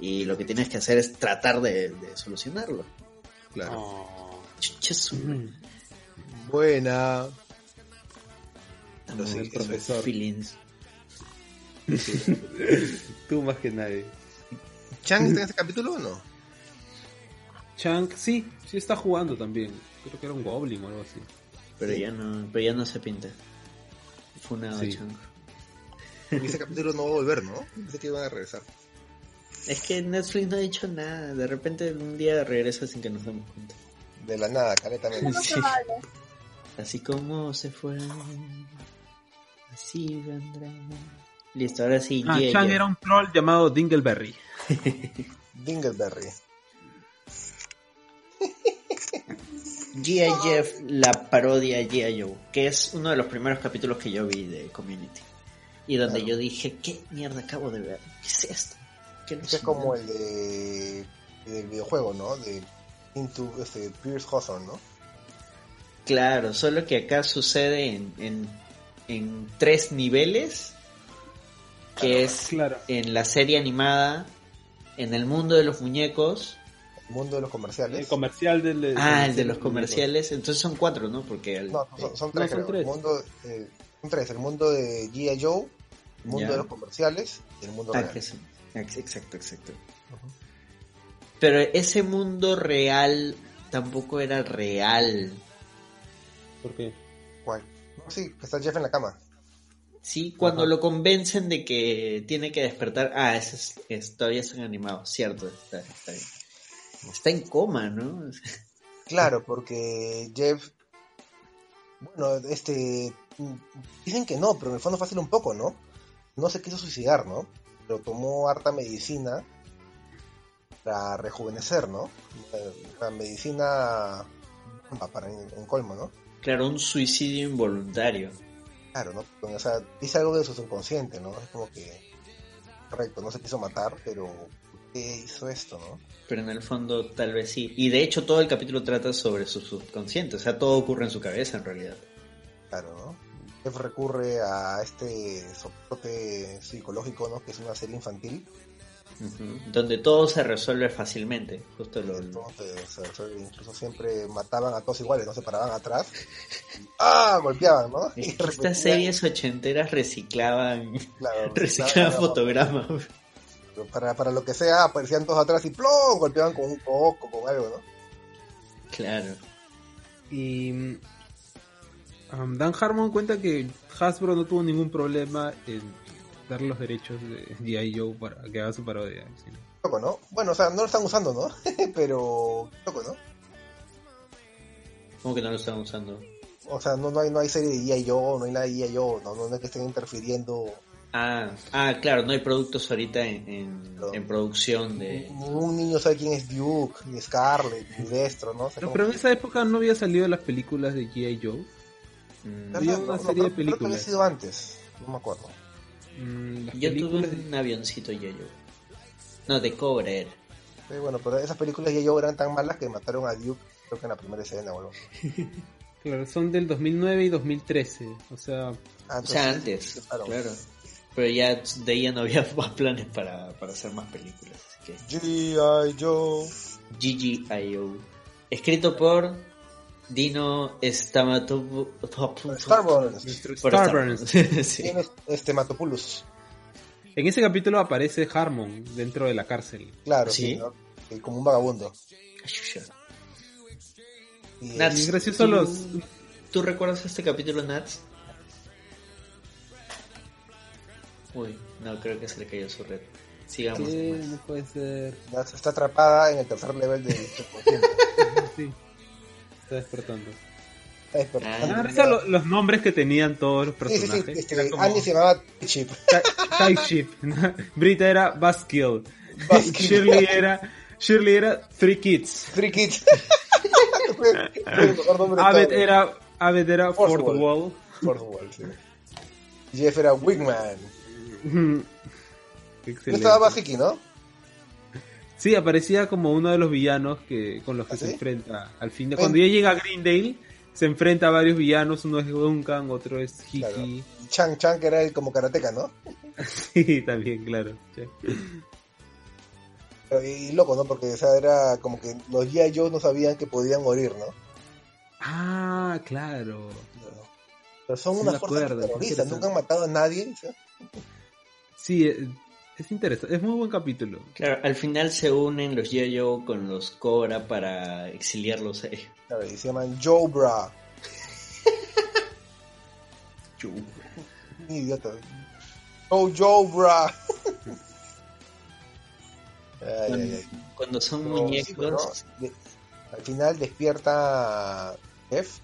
y lo que tienes que hacer es tratar de, de solucionarlo. Claro. Chucha, su- Buena. estamos sí, en eso es. profesor. feelings. Tú más que nadie. ¿Chang está en este capítulo o no? Chunk, sí, sí está jugando también. Creo que era un goblin o algo así. Pero ya no, pero ya no se pinta. Funado Sí. chango. Y ese capítulo no va a volver, ¿no? Pensé que iban a regresar. Es que Netflix no ha dicho nada. De repente un día regresa sin que nos demos cuenta. De la nada, caretamente. Sí. Así como se fue. Así vendrá. Listo, ahora sí. Ah, Jeff. era un troll llamado Dingleberry. Dingleberry. G.I. Jeff, la parodia G.I. Joe, que es uno de los primeros capítulos que yo vi de Community. Y donde Claro. yo dije, ¿qué mierda acabo de ver? ¿Qué es esto? ¿Qué es como el de del videojuego, ¿no? De Into este Pierce Hawthorne, ¿no? Claro, solo que acá sucede en, en, en tres niveles, que es Claro. en la serie animada, en el mundo de los muñecos, El mundo de los comerciales. El comercial del. ah, del- el de los comerciales, entonces son cuatro, ¿no? Porque el- No, son, son No, tres, son creo. tres. El mundo, eh, son tres. El mundo de G.I. Joe, el mundo Ya. de los comerciales y el mundo Ah, real. que sí. Ex- Exacto, exacto. Pero ese mundo real tampoco era real. ¿Por qué? ¿Cuál? No, sí, que está Jeff en la cama. Sí, cuando Ajá. lo convencen de que tiene que despertar. Ah, ese es, es- todavía son animados, cierto. Está, está bien. Está en coma, ¿no? Claro, porque Jeff, bueno, este, dicen que no, pero en el fondo fácil un poco, ¿no? No se quiso suicidar, ¿no? Pero tomó harta medicina para rejuvenecer, ¿no? La medicina para en, en colmo, ¿no? Claro, un suicidio involuntario. Claro, ¿no? O sea, dice algo de su subconsciente, ¿no? Es como que correcto, no se quiso matar, pero ¿por qué hizo esto, no? Pero en el fondo tal vez sí. Y de hecho todo el capítulo trata sobre su subconsciente. O sea, todo ocurre en su cabeza en realidad. Claro, ¿no? Jeff recurre a este soporte psicológico, ¿no? Que es una serie infantil. Donde todo se resuelve fácilmente. Justo lo... Entonces, se resuelve, incluso siempre mataban a todos iguales, no se paraban atrás. y, ¡Ah! Golpeaban, ¿no? Y repetían, Estas series ochenteras reciclaban, claro, reciclaban claro, fotogramas. Para, para lo que sea, aparecían todos atrás y ¡plom! Golpeaban con un coco, con algo, ¿no? Claro. Y um, Dan Harmon cuenta que Hasbro no tuvo ningún problema en dar los derechos de G.I. Joe para que haga su parodia. sí. Loco, ¿no? Bueno, o sea, no lo están usando, ¿no? pero, loco, ¿no? ¿Cómo que no lo están usando? O sea, no, no, hay, no hay serie de G.I. Joe, no hay nada de G.I. Joe, no, no es que estén interfiriendo. Ah, ah, claro, no hay productos ahorita en, en, No. en producción de... Ningún niño sabe quién es Duke, ni Scarlet, ni Destro, ¿no? O sea, No, como pero en que- esa época no había salido las películas de G.I. Joe. Mm, había No, una no, serie de creo- Creo que había películas. sido antes, no me acuerdo. Mm, Yo películas tuve un avioncito yo No, de Cobra era. Sí, bueno, pero esas películas Joe eran tan malas que mataron a Duke, creo que en la primera escena, o algo. claro, son del 2009 y 2013. O sea, Ah, O sea, antes, claro. Pero ya de ella no había más planes para, para hacer más películas. Así que G.I. Joe. GGIO. Escrito por Dino Stamatopoulos. Starburns. Starburns. Starburns. sí. Tienes este Matopoulos. En ese capítulo aparece Harmon dentro de la cárcel. Claro, Sí. sí, ¿no? Como un vagabundo. Y, Nats, Y es gracioso ¿tú- los... ¿Tú recuerdas este capítulo, Nats? Uy, no, creo que se le cayó su red. Sigamos. no puede ser. ya está atrapada en el tercer del subconsciente. Sí. Está despertando. Está despertando. Ah, Me da risa lo- los nombres que tenían todos los sí, sí, sí. personajes. Este, Era como Andy se llamaba Chip. Ty- Type Ship. Brita era Buskill. Buskill. Shirley era Shirley era Three Kids. Three Kids. Abed era Abed era Fourth Fourth Wall. Wall. Fourth Wall, sí. Jeff era Wigman. No Excelente. estaba Basiki, ¿no? Sí, aparecía como uno de los villanos que con los que ¿Ah, se sí? enfrenta. Al fin de cuando ya llega a Greendale, se enfrenta a varios villanos. Uno es Duncan, otro es Hiki. Claro. Chang Chang, que era el como karateca, ¿no? Sí, también, claro. Pero, Y, y loco, ¿no? Porque o sea, era como que los G.I. Joe no sabían que podían morir, ¿no? Ah, claro. Pero son Sí unas fuerzas terroristas, nunca han matado a nadie. ¿sí? Sí, eh, es interesante. Es muy buen capítulo. Claro, al final se unen los Yo-Yo con los Cobra para exiliarlos a ellos. Claro, y se llaman Joe Bra. Un idiota. Joe Joe Bra. Ay, ay, Cuando, ay. cuando son Pero sí, muñecos, pero, al final despierta Jeff.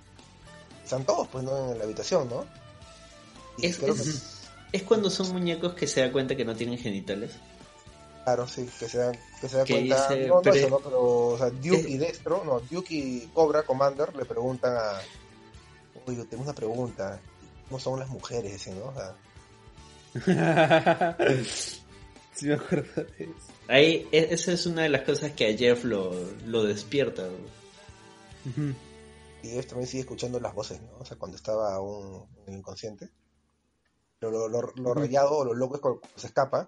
Están todos, pues, ¿no? En la habitación, ¿no? Y es, creo que, es- cuando son muñecos que se da cuenta que no tienen genitales. claro, sí, que se da, que se da Que cuenta. dice, no, no pero- eso, ¿no? Pero, o sea, Duke Eh. y Destro, no, Duke y Cobra, Commander, le preguntan a. Oye, tengo una pregunta. ¿Cómo son las mujeres? Dicen, ¿no? O sea, sí, me acuerdo de eso. Ahí, e- esa es una de las cosas que a Jeff lo, lo despierta. Y ellos también sigue escuchando las voces, ¿no? O sea, cuando estaba aún en el inconsciente. Pero lo, lo, rayado o lo loco es cuando se escapa,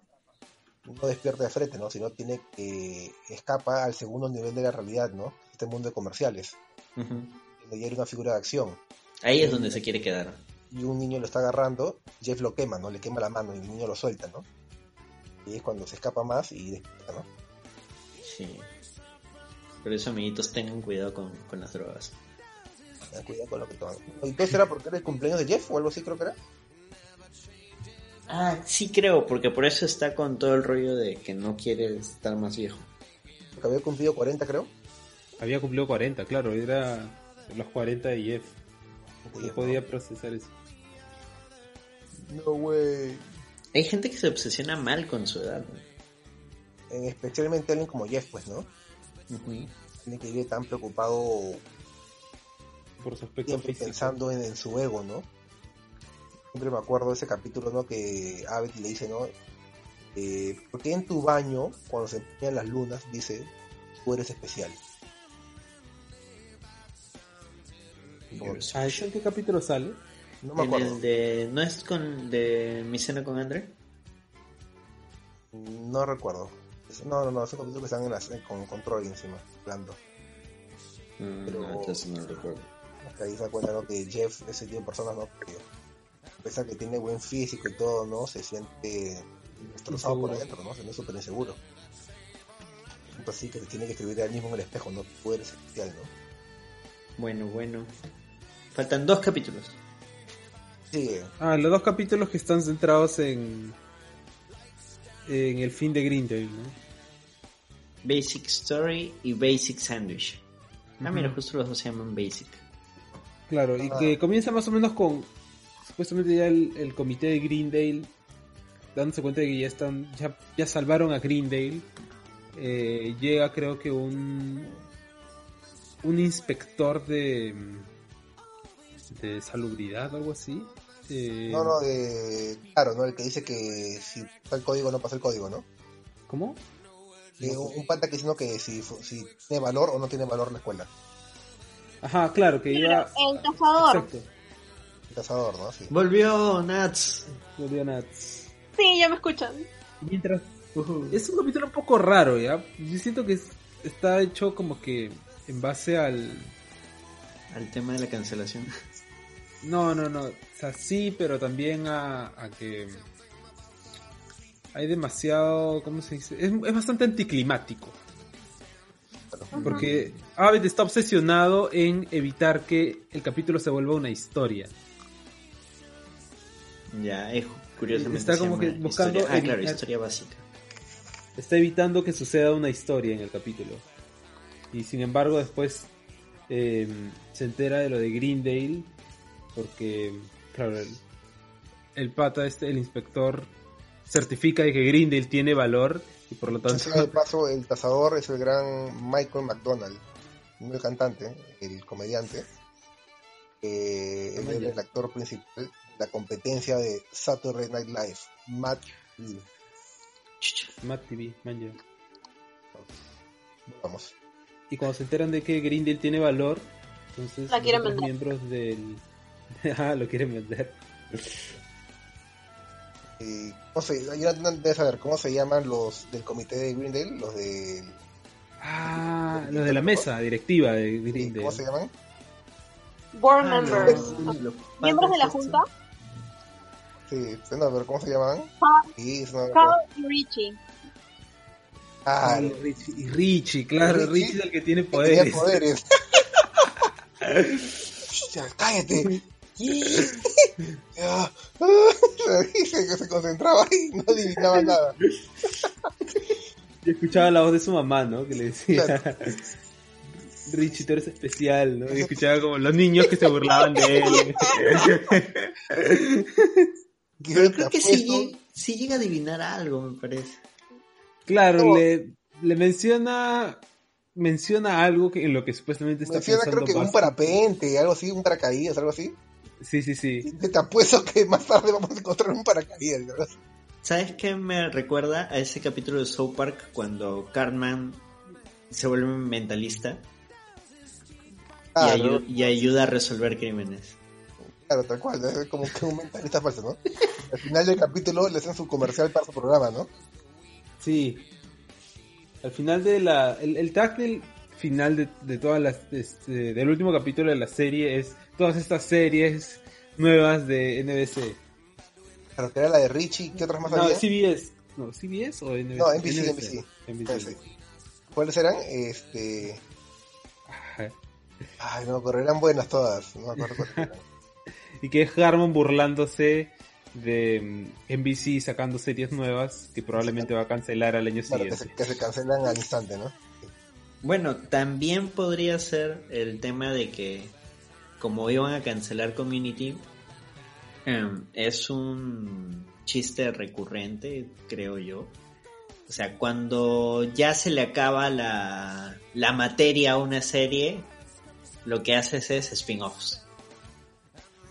no despierta de frente, ¿no? Sino tiene que escapa al segundo nivel de la realidad, ¿no? Este mundo de comerciales, Ujú. donde ya era una figura de acción. Ahí es donde se quiere quedar. Y un niño lo está agarrando, Jeff lo quema, ¿no? Le quema la mano y el niño lo suelta, ¿no? Y es cuando se escapa más y despierta, ¿no? Sí. Por eso, amiguitos, tengan cuidado con, con las drogas. Ten cuidado con lo que toman. ¿Y todo era porque era el cumpleaños de Jeff o algo así creo que era? Ah, sí creo, porque por eso está con todo el rollo de que no quiere estar más viejo. Porque había cumplido 40 creo. Había cumplido 40, claro. Era los 40 de Jeff. No podía procesar eso. No way. Hay gente que se obsesiona mal con su edad. En- especialmente alguien como Jeff, pues, ¿no? Ujú. Tiene que ir tan preocupado Por su aspecto siempre físico. pensando en, en su ego, ¿no? Siempre me acuerdo de ese capítulo, ¿no? Que Abed le dice, ¿no? eh, ¿por qué en tu baño, cuando se empeñan las lunas, dice, tú eres especial? ¿eso en qué capítulo sale? no me En acuerdo. el de, ¿No es con de mi cena con Andre? No recuerdo. No, no, no, esos capítulos que están en las- con, con Troy encima, hablando. Pero- no, entonces no recuerdo. Que ahí se da cuenta ¿no? que Jeff, ese tipo de personas, no, que a pesar que tiene buen físico y todo, ¿no? Se siente destrozado por adentro, ¿no? Se siente súper inseguro. Tanto así que se tiene que escribir a él mismo en el espejo, no eres especial, ¿no? Bueno, bueno. Faltan dos capítulos. Sí, Ah, los dos capítulos que están centrados en en el fin de Grindel, ¿no? Basic Story y Basic Sandwich. Ah, mira, Ujú. justo los dos se llaman Basic. Claro, y Ah. que comienza más o menos con supuestamente ya el, el comité de Greendale dándose cuenta de que ya están ya, ya salvaron a Greendale. Eh, llega creo que un un inspector de de salubridad o algo así. Eh, no, no, de... Claro, ¿no? El que dice que si pasa el código, no pasa el código, ¿no? ¿Cómo? Un, un pata que dice que si, tiene valor o no tiene valor la escuela. Ajá, claro, que iba El cazador. Exacto. El cazador, ¿no? Sí. Volvió Nats. volvió Nats. Sí, ya me escuchan. Mientras Es un capítulo un poco raro, ¿ya? Yo siento que es- está hecho como que en base al... Al tema de la cancelación. No, no, no. O sea, sí, pero también a, a que... Hay demasiado... ¿Cómo se dice? Es, es bastante anticlimático. Porque Abed está obsesionado en evitar que el capítulo se vuelva una historia. Ya, es curiosamente. Está como que buscando historia- Ah, claro, evitar- historia básica. Está evitando que suceda una historia en el capítulo. Y sin embargo después eh, se entera de lo de Greendale. Porque, claro, el, el pata, este, el inspector, certifica de que Greendale tiene valor. Y por lo tanto... De paso, el cazador es el gran Michael McDonald, no el cantante, el comediante. él era el actor principal la competencia de Saturday Night Live, Matt Lee. Matt TV, man. Vamos. Y cuando se enteran de que Greendale tiene valor, entonces La quieren los miembros del... ah, lo quieren vender. Eh, ¿cómo se, yo no saber cómo se llaman los del comité de Greendale, los de Ah, los de la mesa directiva de Greendale. ¿cómo se llaman? Board Ah, members. Miembros de la junta. Sí, no, pero ¿cómo se llaman? Carl, Sí, y Richie. Ah, Ah, Richie, y Richie, claro, Richie, Richie es el que tiene poderes. poderes. Ya, cállate. Ya. Dice que se concentraba y no adivinaba nada. Yo escuchaba la voz de su mamá, ¿no? Que le decía, Claro. Richie, tú eres especial, ¿no? Y escuchaba como los niños que se burlaban de él. Pero creo que sí, llega a adivinar algo, me parece. Claro, le, le menciona menciona algo que en lo que supuestamente está Menciona pensando creo que un parapente, algo así, un paracaídas, algo así. Sí, sí, sí. Te apuesto que más tarde vamos a encontrar un paracaídas, ¿verdad? ¿Sabes qué me recuerda a ese capítulo de South Park cuando Cartman se vuelve mentalista y, ayu- y ayuda a resolver crímenes? Claro, tal cual, ¿no? es como que un mentalista falso, ¿no? Al final del capítulo le hacen su comercial para su programa, ¿no? Sí. Al final de la. El, el tag del final de, de todas las. este, del último capítulo de la serie es todas estas series nuevas de NBC. Claro, que era la de Richie, ¿qué otras más No, había? CBS. No, CBS o NBC. No, NBC, NBC. NBC. ¿Cuáles eran? Este... Ay, no, pero eran buenas todas, no me acuerdo cuáles eran. Y que es Harmon burlándose de mm, NBC sacando series nuevas que probablemente va a cancelar al año Claro, que se, siguiente. que se cancelan al instante, ¿no? Bueno, también podría ser el tema de que como iban a cancelar Community, em, es un chiste recurrente, creo yo. O sea, cuando ya se le acaba la, la materia a una serie, lo que haces es spin-offs.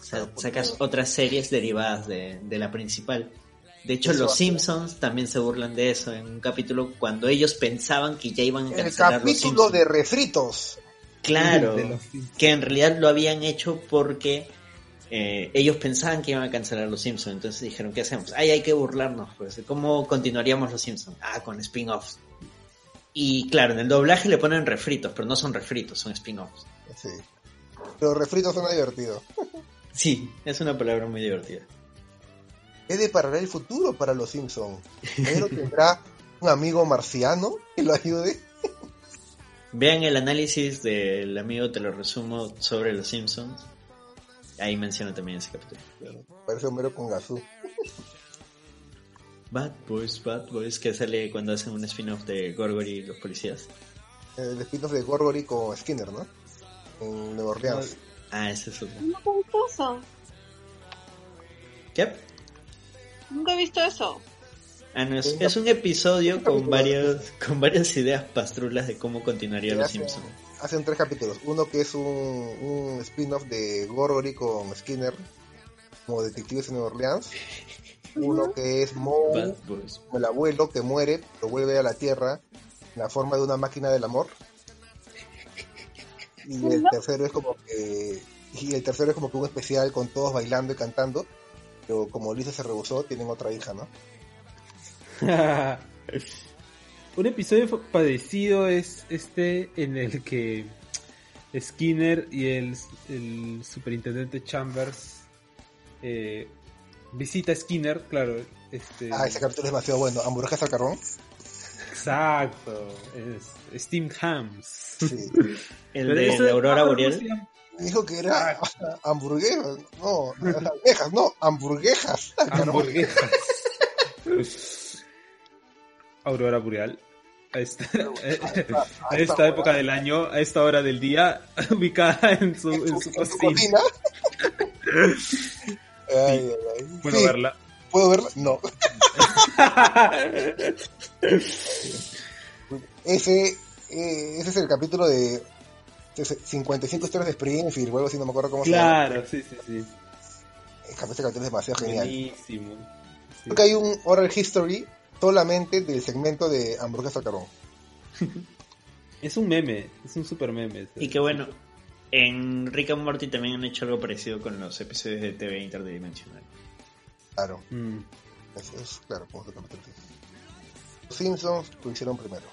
Sea, sacas otras series derivadas de, de la principal. De hecho, Eso los Simpsons también se burlan de eso en un capítulo cuando ellos pensaban que ya iban a El cancelar los capítulo de refritos. Claro, de los que en realidad lo habían hecho porque eh, ellos pensaban que iban a cancelar los Simpsons. Entonces dijeron, ¿qué hacemos? Ay, hay que burlarnos. Pues, ¿Cómo continuaríamos los Simpsons? Ah, con spin-offs. Y claro, en el doblaje le ponen refritos, pero no son refritos, son spin-offs. Sí. Pero refritos suena divertido. Sí, es una palabra muy divertida. ¿Qué deparará el futuro para los Simpsons? ¿Pero tendrá un amigo marciano que lo ayude? Vean el análisis del amigo, te lo resumo, sobre los Simpsons. Ahí menciona también ese capítulo. Parece Homero con Gazú. Bad Boys, Bad Boys, que sale cuando hacen un spin-off de Gorgory y los policías. El spin-off de Gorgory con Skinner, ¿no? En Nueva Orleans. Ah, ese es otro. Visto eso. ¿Qué? Nunca he visto eso. Ah, no, es, es un episodio con varios, con varias ideas pastrulas de cómo continuaría los hacen, Simpsons. hacen tres capítulos. Uno que es un, un spin-off de Gorgory con Skinner como detectives en Nueva Orleans. Uno que es Moe, el abuelo que muere, lo vuelve a la tierra en la forma de una máquina del amor. Y el tercero es como que y el tercero es como que un especial con todos bailando y cantando. Pero como Lisa se rehusó, tienen otra hija, ¿no? Un episodio parecido es este en el que Skinner y el, el superintendente Chambers eh, visita a Skinner, claro. Este, Ah, ese capítulo es demasiado bueno. Hamburguesas al carbón. Exacto, es Steamed Hams. Sí. El Pero de eso- Aurora ¿cómo Boreal. Dijo que era hamburguesas. No, almejas, no, hamburguesas. Hamburguesas. Aurora Boreal. A esta, a esta época del año, a esta hora del día, ubicada en su, en su En su cocina. cocina. Ay, ay, ay. Bueno, Sí, verla. ¿Puedo verla? No. Ese, eh, ese es el capítulo de ese 55 historias de Springfield, o algo así, no me acuerdo cómo se llama. claro, sí, sí, sí. Ese capítulo es demasiado genial. Buenísimo. Sí. Creo que hay un oral history solamente del segmento de hamburguesas al carbón. Es un meme, es un super meme. Y que bueno, en Rick and Morty también han hecho algo parecido con los episodios de TV interdimensional. Claro, Mm. eso es claro, como. Los Simpsons lo hicieron primero.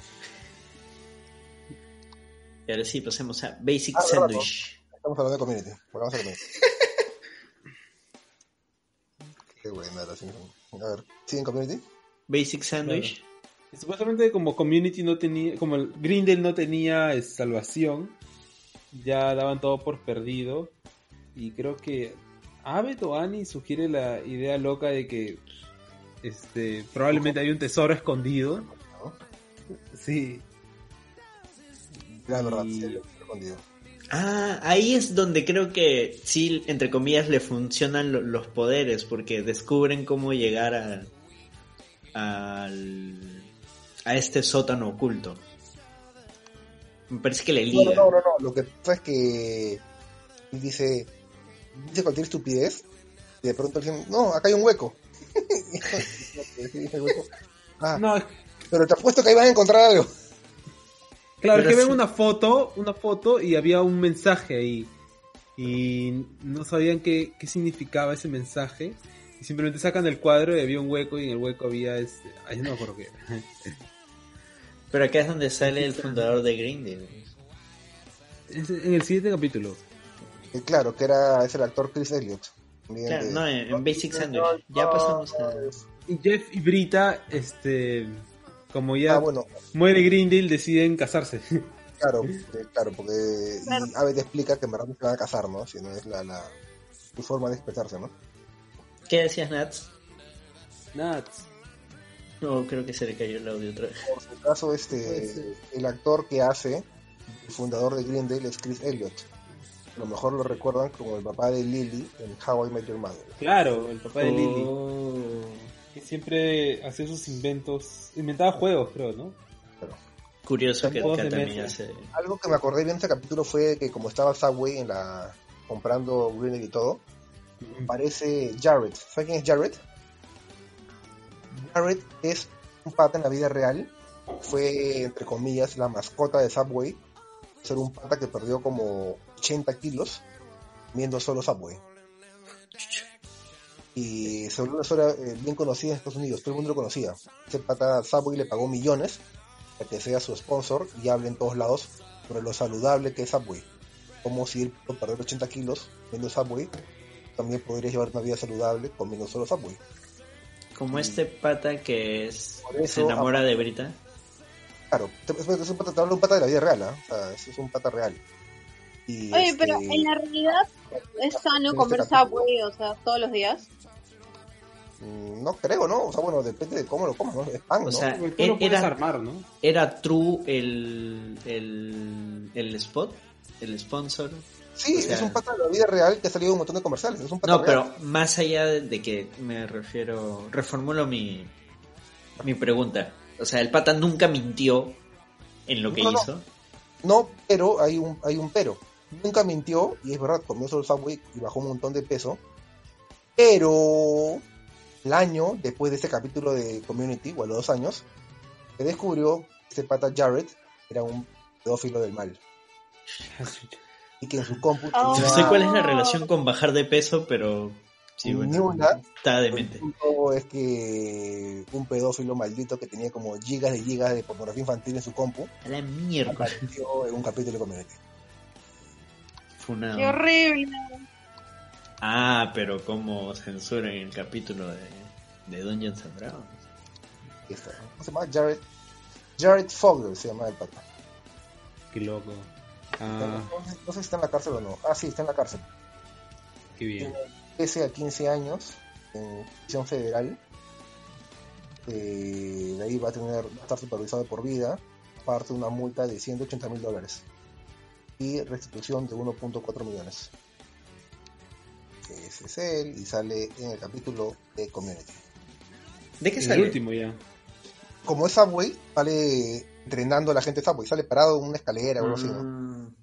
Y ahora sí, pasemos a Basic Ah, Sandwich. Estamos hablando de community. Volvamos a community. Qué buena la. A ver, ¿siguen community? Basic Sandwich. Y Supuestamente como Community no tenía, como el Grindel no tenía eh, salvación, ya daban todo por perdido. Y creo que Abed o Annie sugiere la idea loca de que este probablemente hay un tesoro escondido. Sí. La verdad, Y- sí, lo he escondido. Ah, ahí es donde creo que sí, entre comillas, le funcionan lo- los poderes, porque descubren cómo llegar a, al- a este sótano oculto. Me parece que le No, no, liga. no, no, no. Lo que pasa es que él dice, dice cualquier estupidez y de pronto dicen, no, acá hay un hueco. Ah, No, pero te apuesto que ahí van a encontrar algo. Claro, es Pero que ven una foto, una foto y había un mensaje ahí. Y no sabían qué, qué significaba ese mensaje. Y simplemente sacan el cuadro y había un hueco y en el hueco había este... Ay, no me acuerdo qué. era. Pero acá es donde sale el fundador de. Es en el siguiente capítulo. Y claro, que era, es el actor Chris Elliott. También Claro, de- no, en, en Basic Sandwich. Ya pasamos a... Y Jeff y Brita, este, como ya Ah, bueno, muere Grindel, deciden casarse. claro, eh, claro, porque Claro. y Abed explica que en verdad no se van a casar, ¿no? Si no es la, la su forma de expresarse, ¿no? ¿Qué decías, Nats? Nats. No, creo que se le cayó el audio otra vez. Por su caso, este, el actor que hace el fundador de Greendale es Chris Elliott. A lo mejor lo recuerdan como el papá de Lily en How I Met Your Mother. Claro, el papá de Lily. Que siempre hacía sus inventos. Inventaba juegos, creo, ¿no? Pero Curioso que también hace... algo que me acordé bien de ese capítulo fue que como estaba Subway en la comprando Greendale y todo, aparece Jared. ¿Sabes quién es Jared? Jared es un pata en la vida real. Fue, entre comillas, la mascota de Subway. Ser un pata que perdió como 80 kilos viendo solo Subway. Y sobre una historia eh, bien conocida en Estados Unidos, todo el mundo lo conocía. Ese pata Subway le pagó millones para que sea su sponsor y hable en todos lados sobre lo saludable que es Subway. Como si él pudo perder 80 kilos viendo Subway, también podría llevar una vida saludable comiendo solo Subway. Como este pata que es, Por eso, se enamora de Brita. Claro, es, es un pata, de un pata de la vida real, ¿ah? o sea, es, un pata real. Y, Oye, este, pero en la realidad es sano este comer. Subway, o sea, todos los días. Mm, No creo, ¿no? O sea, bueno, depende de cómo lo comas, ¿no? Es pan, O ¿no? sea, Tú lo puedes era- armar, ¿no? ¿Era true el, el, el spot? ¿El sponsor? sí, o sea- es un pata de la vida real que ha salido un montón de comerciales. Es un pata No, real. pero más allá de, que me refiero, reformulo mi, mi pregunta. O sea, el pata nunca mintió en lo que No, no. hizo. No, pero hay un, hay un pero. Nunca mintió, y es verdad, comió solo Subway y bajó un montón de peso. Pero el año después de este capítulo de Community, o a los dos años, se descubrió que este pata Jared era un pedófilo del mal. Y que en su compu Oh. No sé cuál es la relación con bajar de peso, pero sí, Ni bueno, una. está demente. es que un pedófilo maldito que tenía como gigas de gigas de pornografía infantil en su compu A la mierda. apareció en un capítulo de Community. Funado. Qué horrible. Ah, pero como censuran el capítulo de, de Dungeons and Dragons. ¿Cómo se llama? Jared, Jared Fogler se llama el pata. Qué loco. Ah, No, sé- no sé si está en la cárcel o no. Ah, sí, está en la cárcel. qué bien. 13 a 15 años en prisión federal. Eh, de ahí va a tener va a estar supervisado por vida, aparte de una multa de 180 mil dólares y restitución de 1.4 millones. Ese es él y sale en el capítulo de Community. ¿De qué El sale? último ya. Como es Subway, sale entrenando a la gente de Subway, sale parado en una escalera o algo así, ¿no? Mm.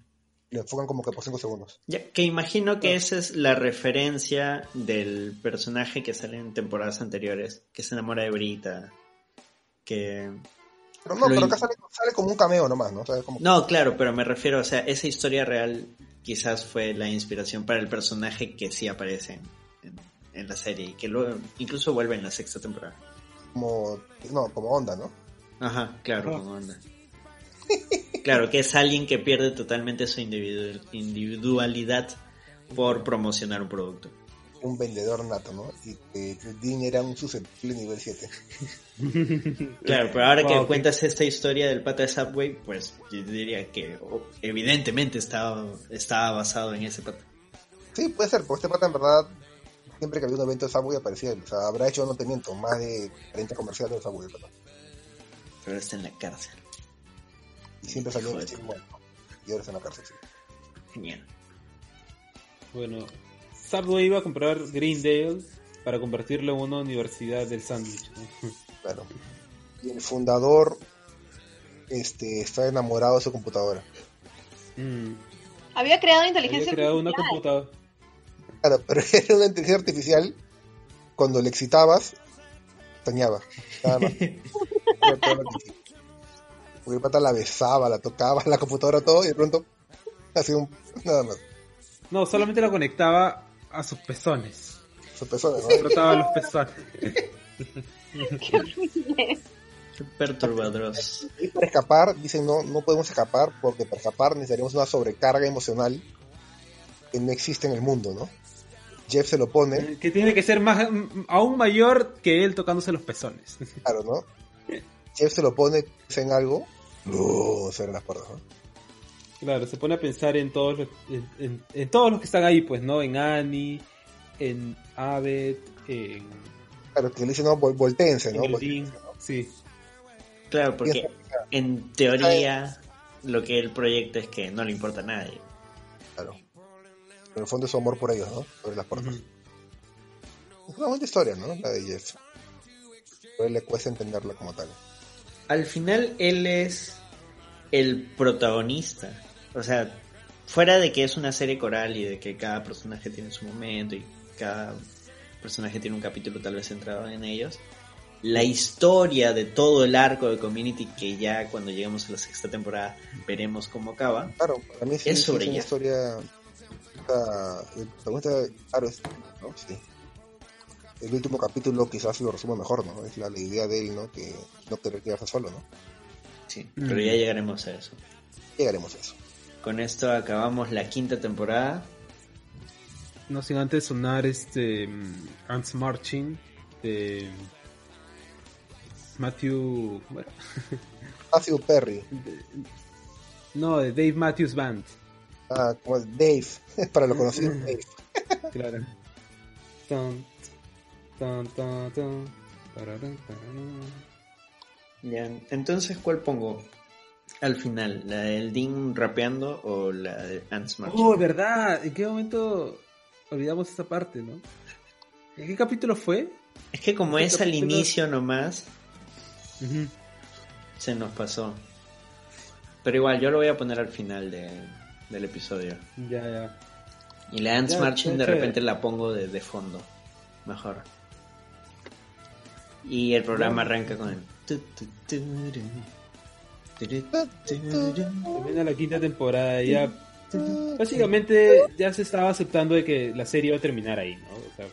Le enfocan como que por 5 segundos. Ya, que imagino que esa es la referencia del personaje que sale en temporadas anteriores, que se enamora de Brita, que... Pero no, Lo pero acá sale, sale como un cameo nomás, ¿no? O sea, como No, claro, pero me refiero, o sea, esa historia real quizás fue la inspiración para el personaje que sí aparece en, en- en la serie y que luego incluso vuelve en la sexta temporada. como, no, como onda, ¿no? Ajá, claro, como onda. Claro, que es alguien que pierde totalmente su individu- individualidad por promocionar un producto. Un vendedor nato, ¿no? Y que Dean era un susceptible nivel 7. Claro, pero ahora que cuentas esta historia del pata de Subway, pues yo diría que oh, evidentemente estaba, estaba basado en ese pata. Sí, puede ser, porque este pata en verdad, siempre que había un evento de Subway aparecía él. O sea, habrá hecho, no te miento, más de 30 comerciales de Subway, el pata. Pero está en la cárcel. Y siempre salió Hijo de vestido igual, ¿no? Y ahora está en la cárcel, sí. Genial. Bueno, Subway iba a comprar Greendale para convertirlo en una universidad del sándwich. ¿no? Claro. Y el fundador este, está enamorado de su computadora. Mm, Había creado Había inteligencia creado una artificial. computadora. Claro, pero era una inteligencia artificial. Cuando le excitabas, dañaba. Nada más. Lo. Porque el pata la besaba, la tocaba, la computadora, todo, y de pronto hacía un. Nada más. No, solamente la conectaba a sus pezones. Su persona, ¿no? Frotaba los pezones. Qué horrible. Perturbadores. Y para escapar, dicen no, no podemos escapar porque para escapar necesitaríamos una sobrecarga emocional que no existe en el mundo, ¿no? Jeff se lo pone, Que tiene que ser más, aún mayor que él tocándose los pezones. claro, ¿no? Jeff se lo pone, dicen algo, no, se abren las puertas, ¿no? Claro, se pone a pensar en todos los, en, en- en todos los que están ahí, pues, ¿no? En Annie, en Abed, en Claro, que le dicen, no, vol- voltéense, ¿no? ¿no? Sí. Claro, porque en teoría lo que él proyecta es que no le importa a nadie. Claro. Pero en el fondo es su amor por ellos, ¿no? Sobre las puertas. Es una buena historia, ¿no? La de Jeff. Pero a él le cuesta entenderla como tal. Al final él es el protagonista. O sea, fuera de que es una serie coral y de que cada personaje tiene su momento y cada personaje tiene un capítulo tal vez centrado en ellos, la historia de todo el arco de Community que ya cuando lleguemos a la sexta temporada veremos cómo acaba. Claro, para mí sí, Es sí sobre una ella. historia. claro, es, ¿no? Sí. El último capítulo quizás lo resume mejor, ¿no? Es la, la idea de él, ¿no? Que no querer quedarse solo, ¿no? Sí, Mm. pero ya llegaremos a eso. Llegaremos a eso. Con esto acabamos la quinta temporada. No sin antes sonar este mm, Ants Marching de Matthew. ¿cómo era? Matthew Perry, De- no, de Dave Matthews Band. ah, como es Dave, para lo conocido, Dave. Claro. Tan, tan, tan, tan, tararán, tararán. Ya, entonces, ¿cuál pongo? Al final, ¿la del Dean rapeando o la de Ants Marching? Oh, verdad. ¿En qué momento olvidamos esta parte, no? ¿En qué capítulo fue? Es que como es al inicio nomás, se nos pasó. Pero igual, yo lo voy a poner al final de- del episodio. Ya, ya. Y la Ants Ya, Marching de chévere. repente la pongo de, de fondo. Mejor. Y el programa arranca con el... tu, tu, tururu, tururu. Termina la quinta temporada ya. Básicamente ya se estaba aceptando de que la serie iba a terminar ahí, ¿no? O sea,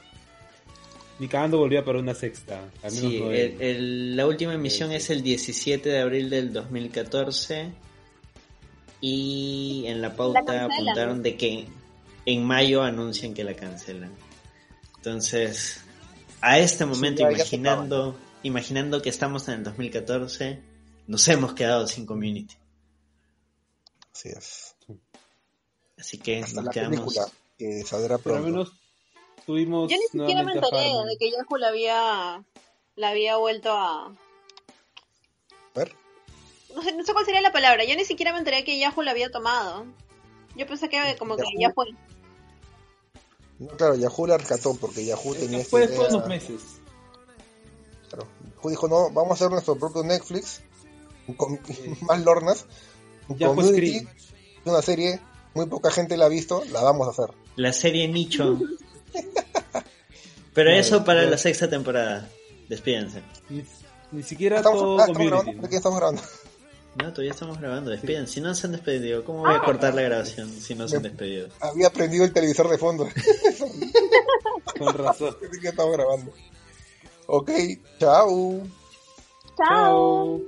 ni cagando volvía para una sexta. Al menos Sí, no el- el- la última emisión es el 17 de abril del 2014 y en la pauta apuntaron de que en mayo anuncian que la cancelan. Entonces, a este momento, imaginando, imaginando que estamos en el 2014, nos hemos quedado sin community. Así es. Así que Hasta nos la quedamos. película que saldrá Pero al pronto. menos tuvimos. Yo ni siquiera me enteré de que Yahoo la había, la había vuelto a... A ver, No sé, no sé cuál sería la palabra. Yo ni siquiera me enteré que Yahoo la había tomado. Yo pensé que como que Yahoo. ya fue. no, claro, Yahoo la rescató porque Yahoo tenía esta Fue después de unos meses. Claro. Yahoo dijo, no, vamos a hacer nuestro propio Netflix, con más lornas, Community, Screen. una serie, muy poca gente la ha visto, la vamos a hacer. La serie Nicho. Pero eso para la sexta temporada. Despídense. Ni, ni siquiera Estamos, todo ah, estamos grabando, ¿de qué estamos grabando? No, todavía estamos grabando. Despiden. Si no se han despedido, ¿cómo voy a cortar la grabación si no se han despedido? Había prendido el televisor de fondo. Con razón. ¿De qué estamos grabando? Ok, chao. Chao.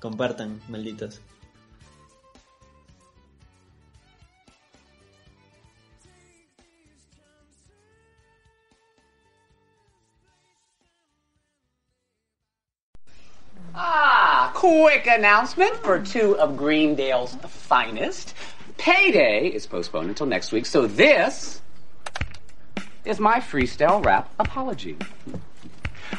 Compartan, malditos. Ah, quick announcement for two of Greendale's finest. Payday is postponed until next week, so this is my freestyle rap apology.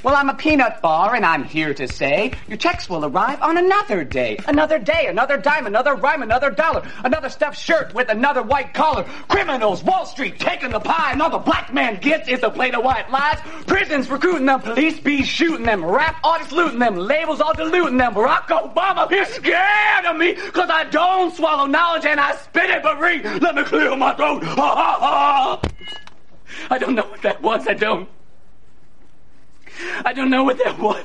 Well, I'm a peanut bar, and I'm here to say your checks will arrive on another day. Another day, another dime, another rhyme, another dollar. Another stuffed shirt with another white collar. Criminals, Wall Street taking the pie, and all the black man gets is a plate of white lies. Prisons recruiting them, police be shooting them, rap artists looting them, labels all diluting them. Barack Obama, he's scared of me, cause I don't swallow knowledge and I spit it but read. Let me clear my throat. Ha ha ha! I don't know what that was, I don't. I don't know what that was.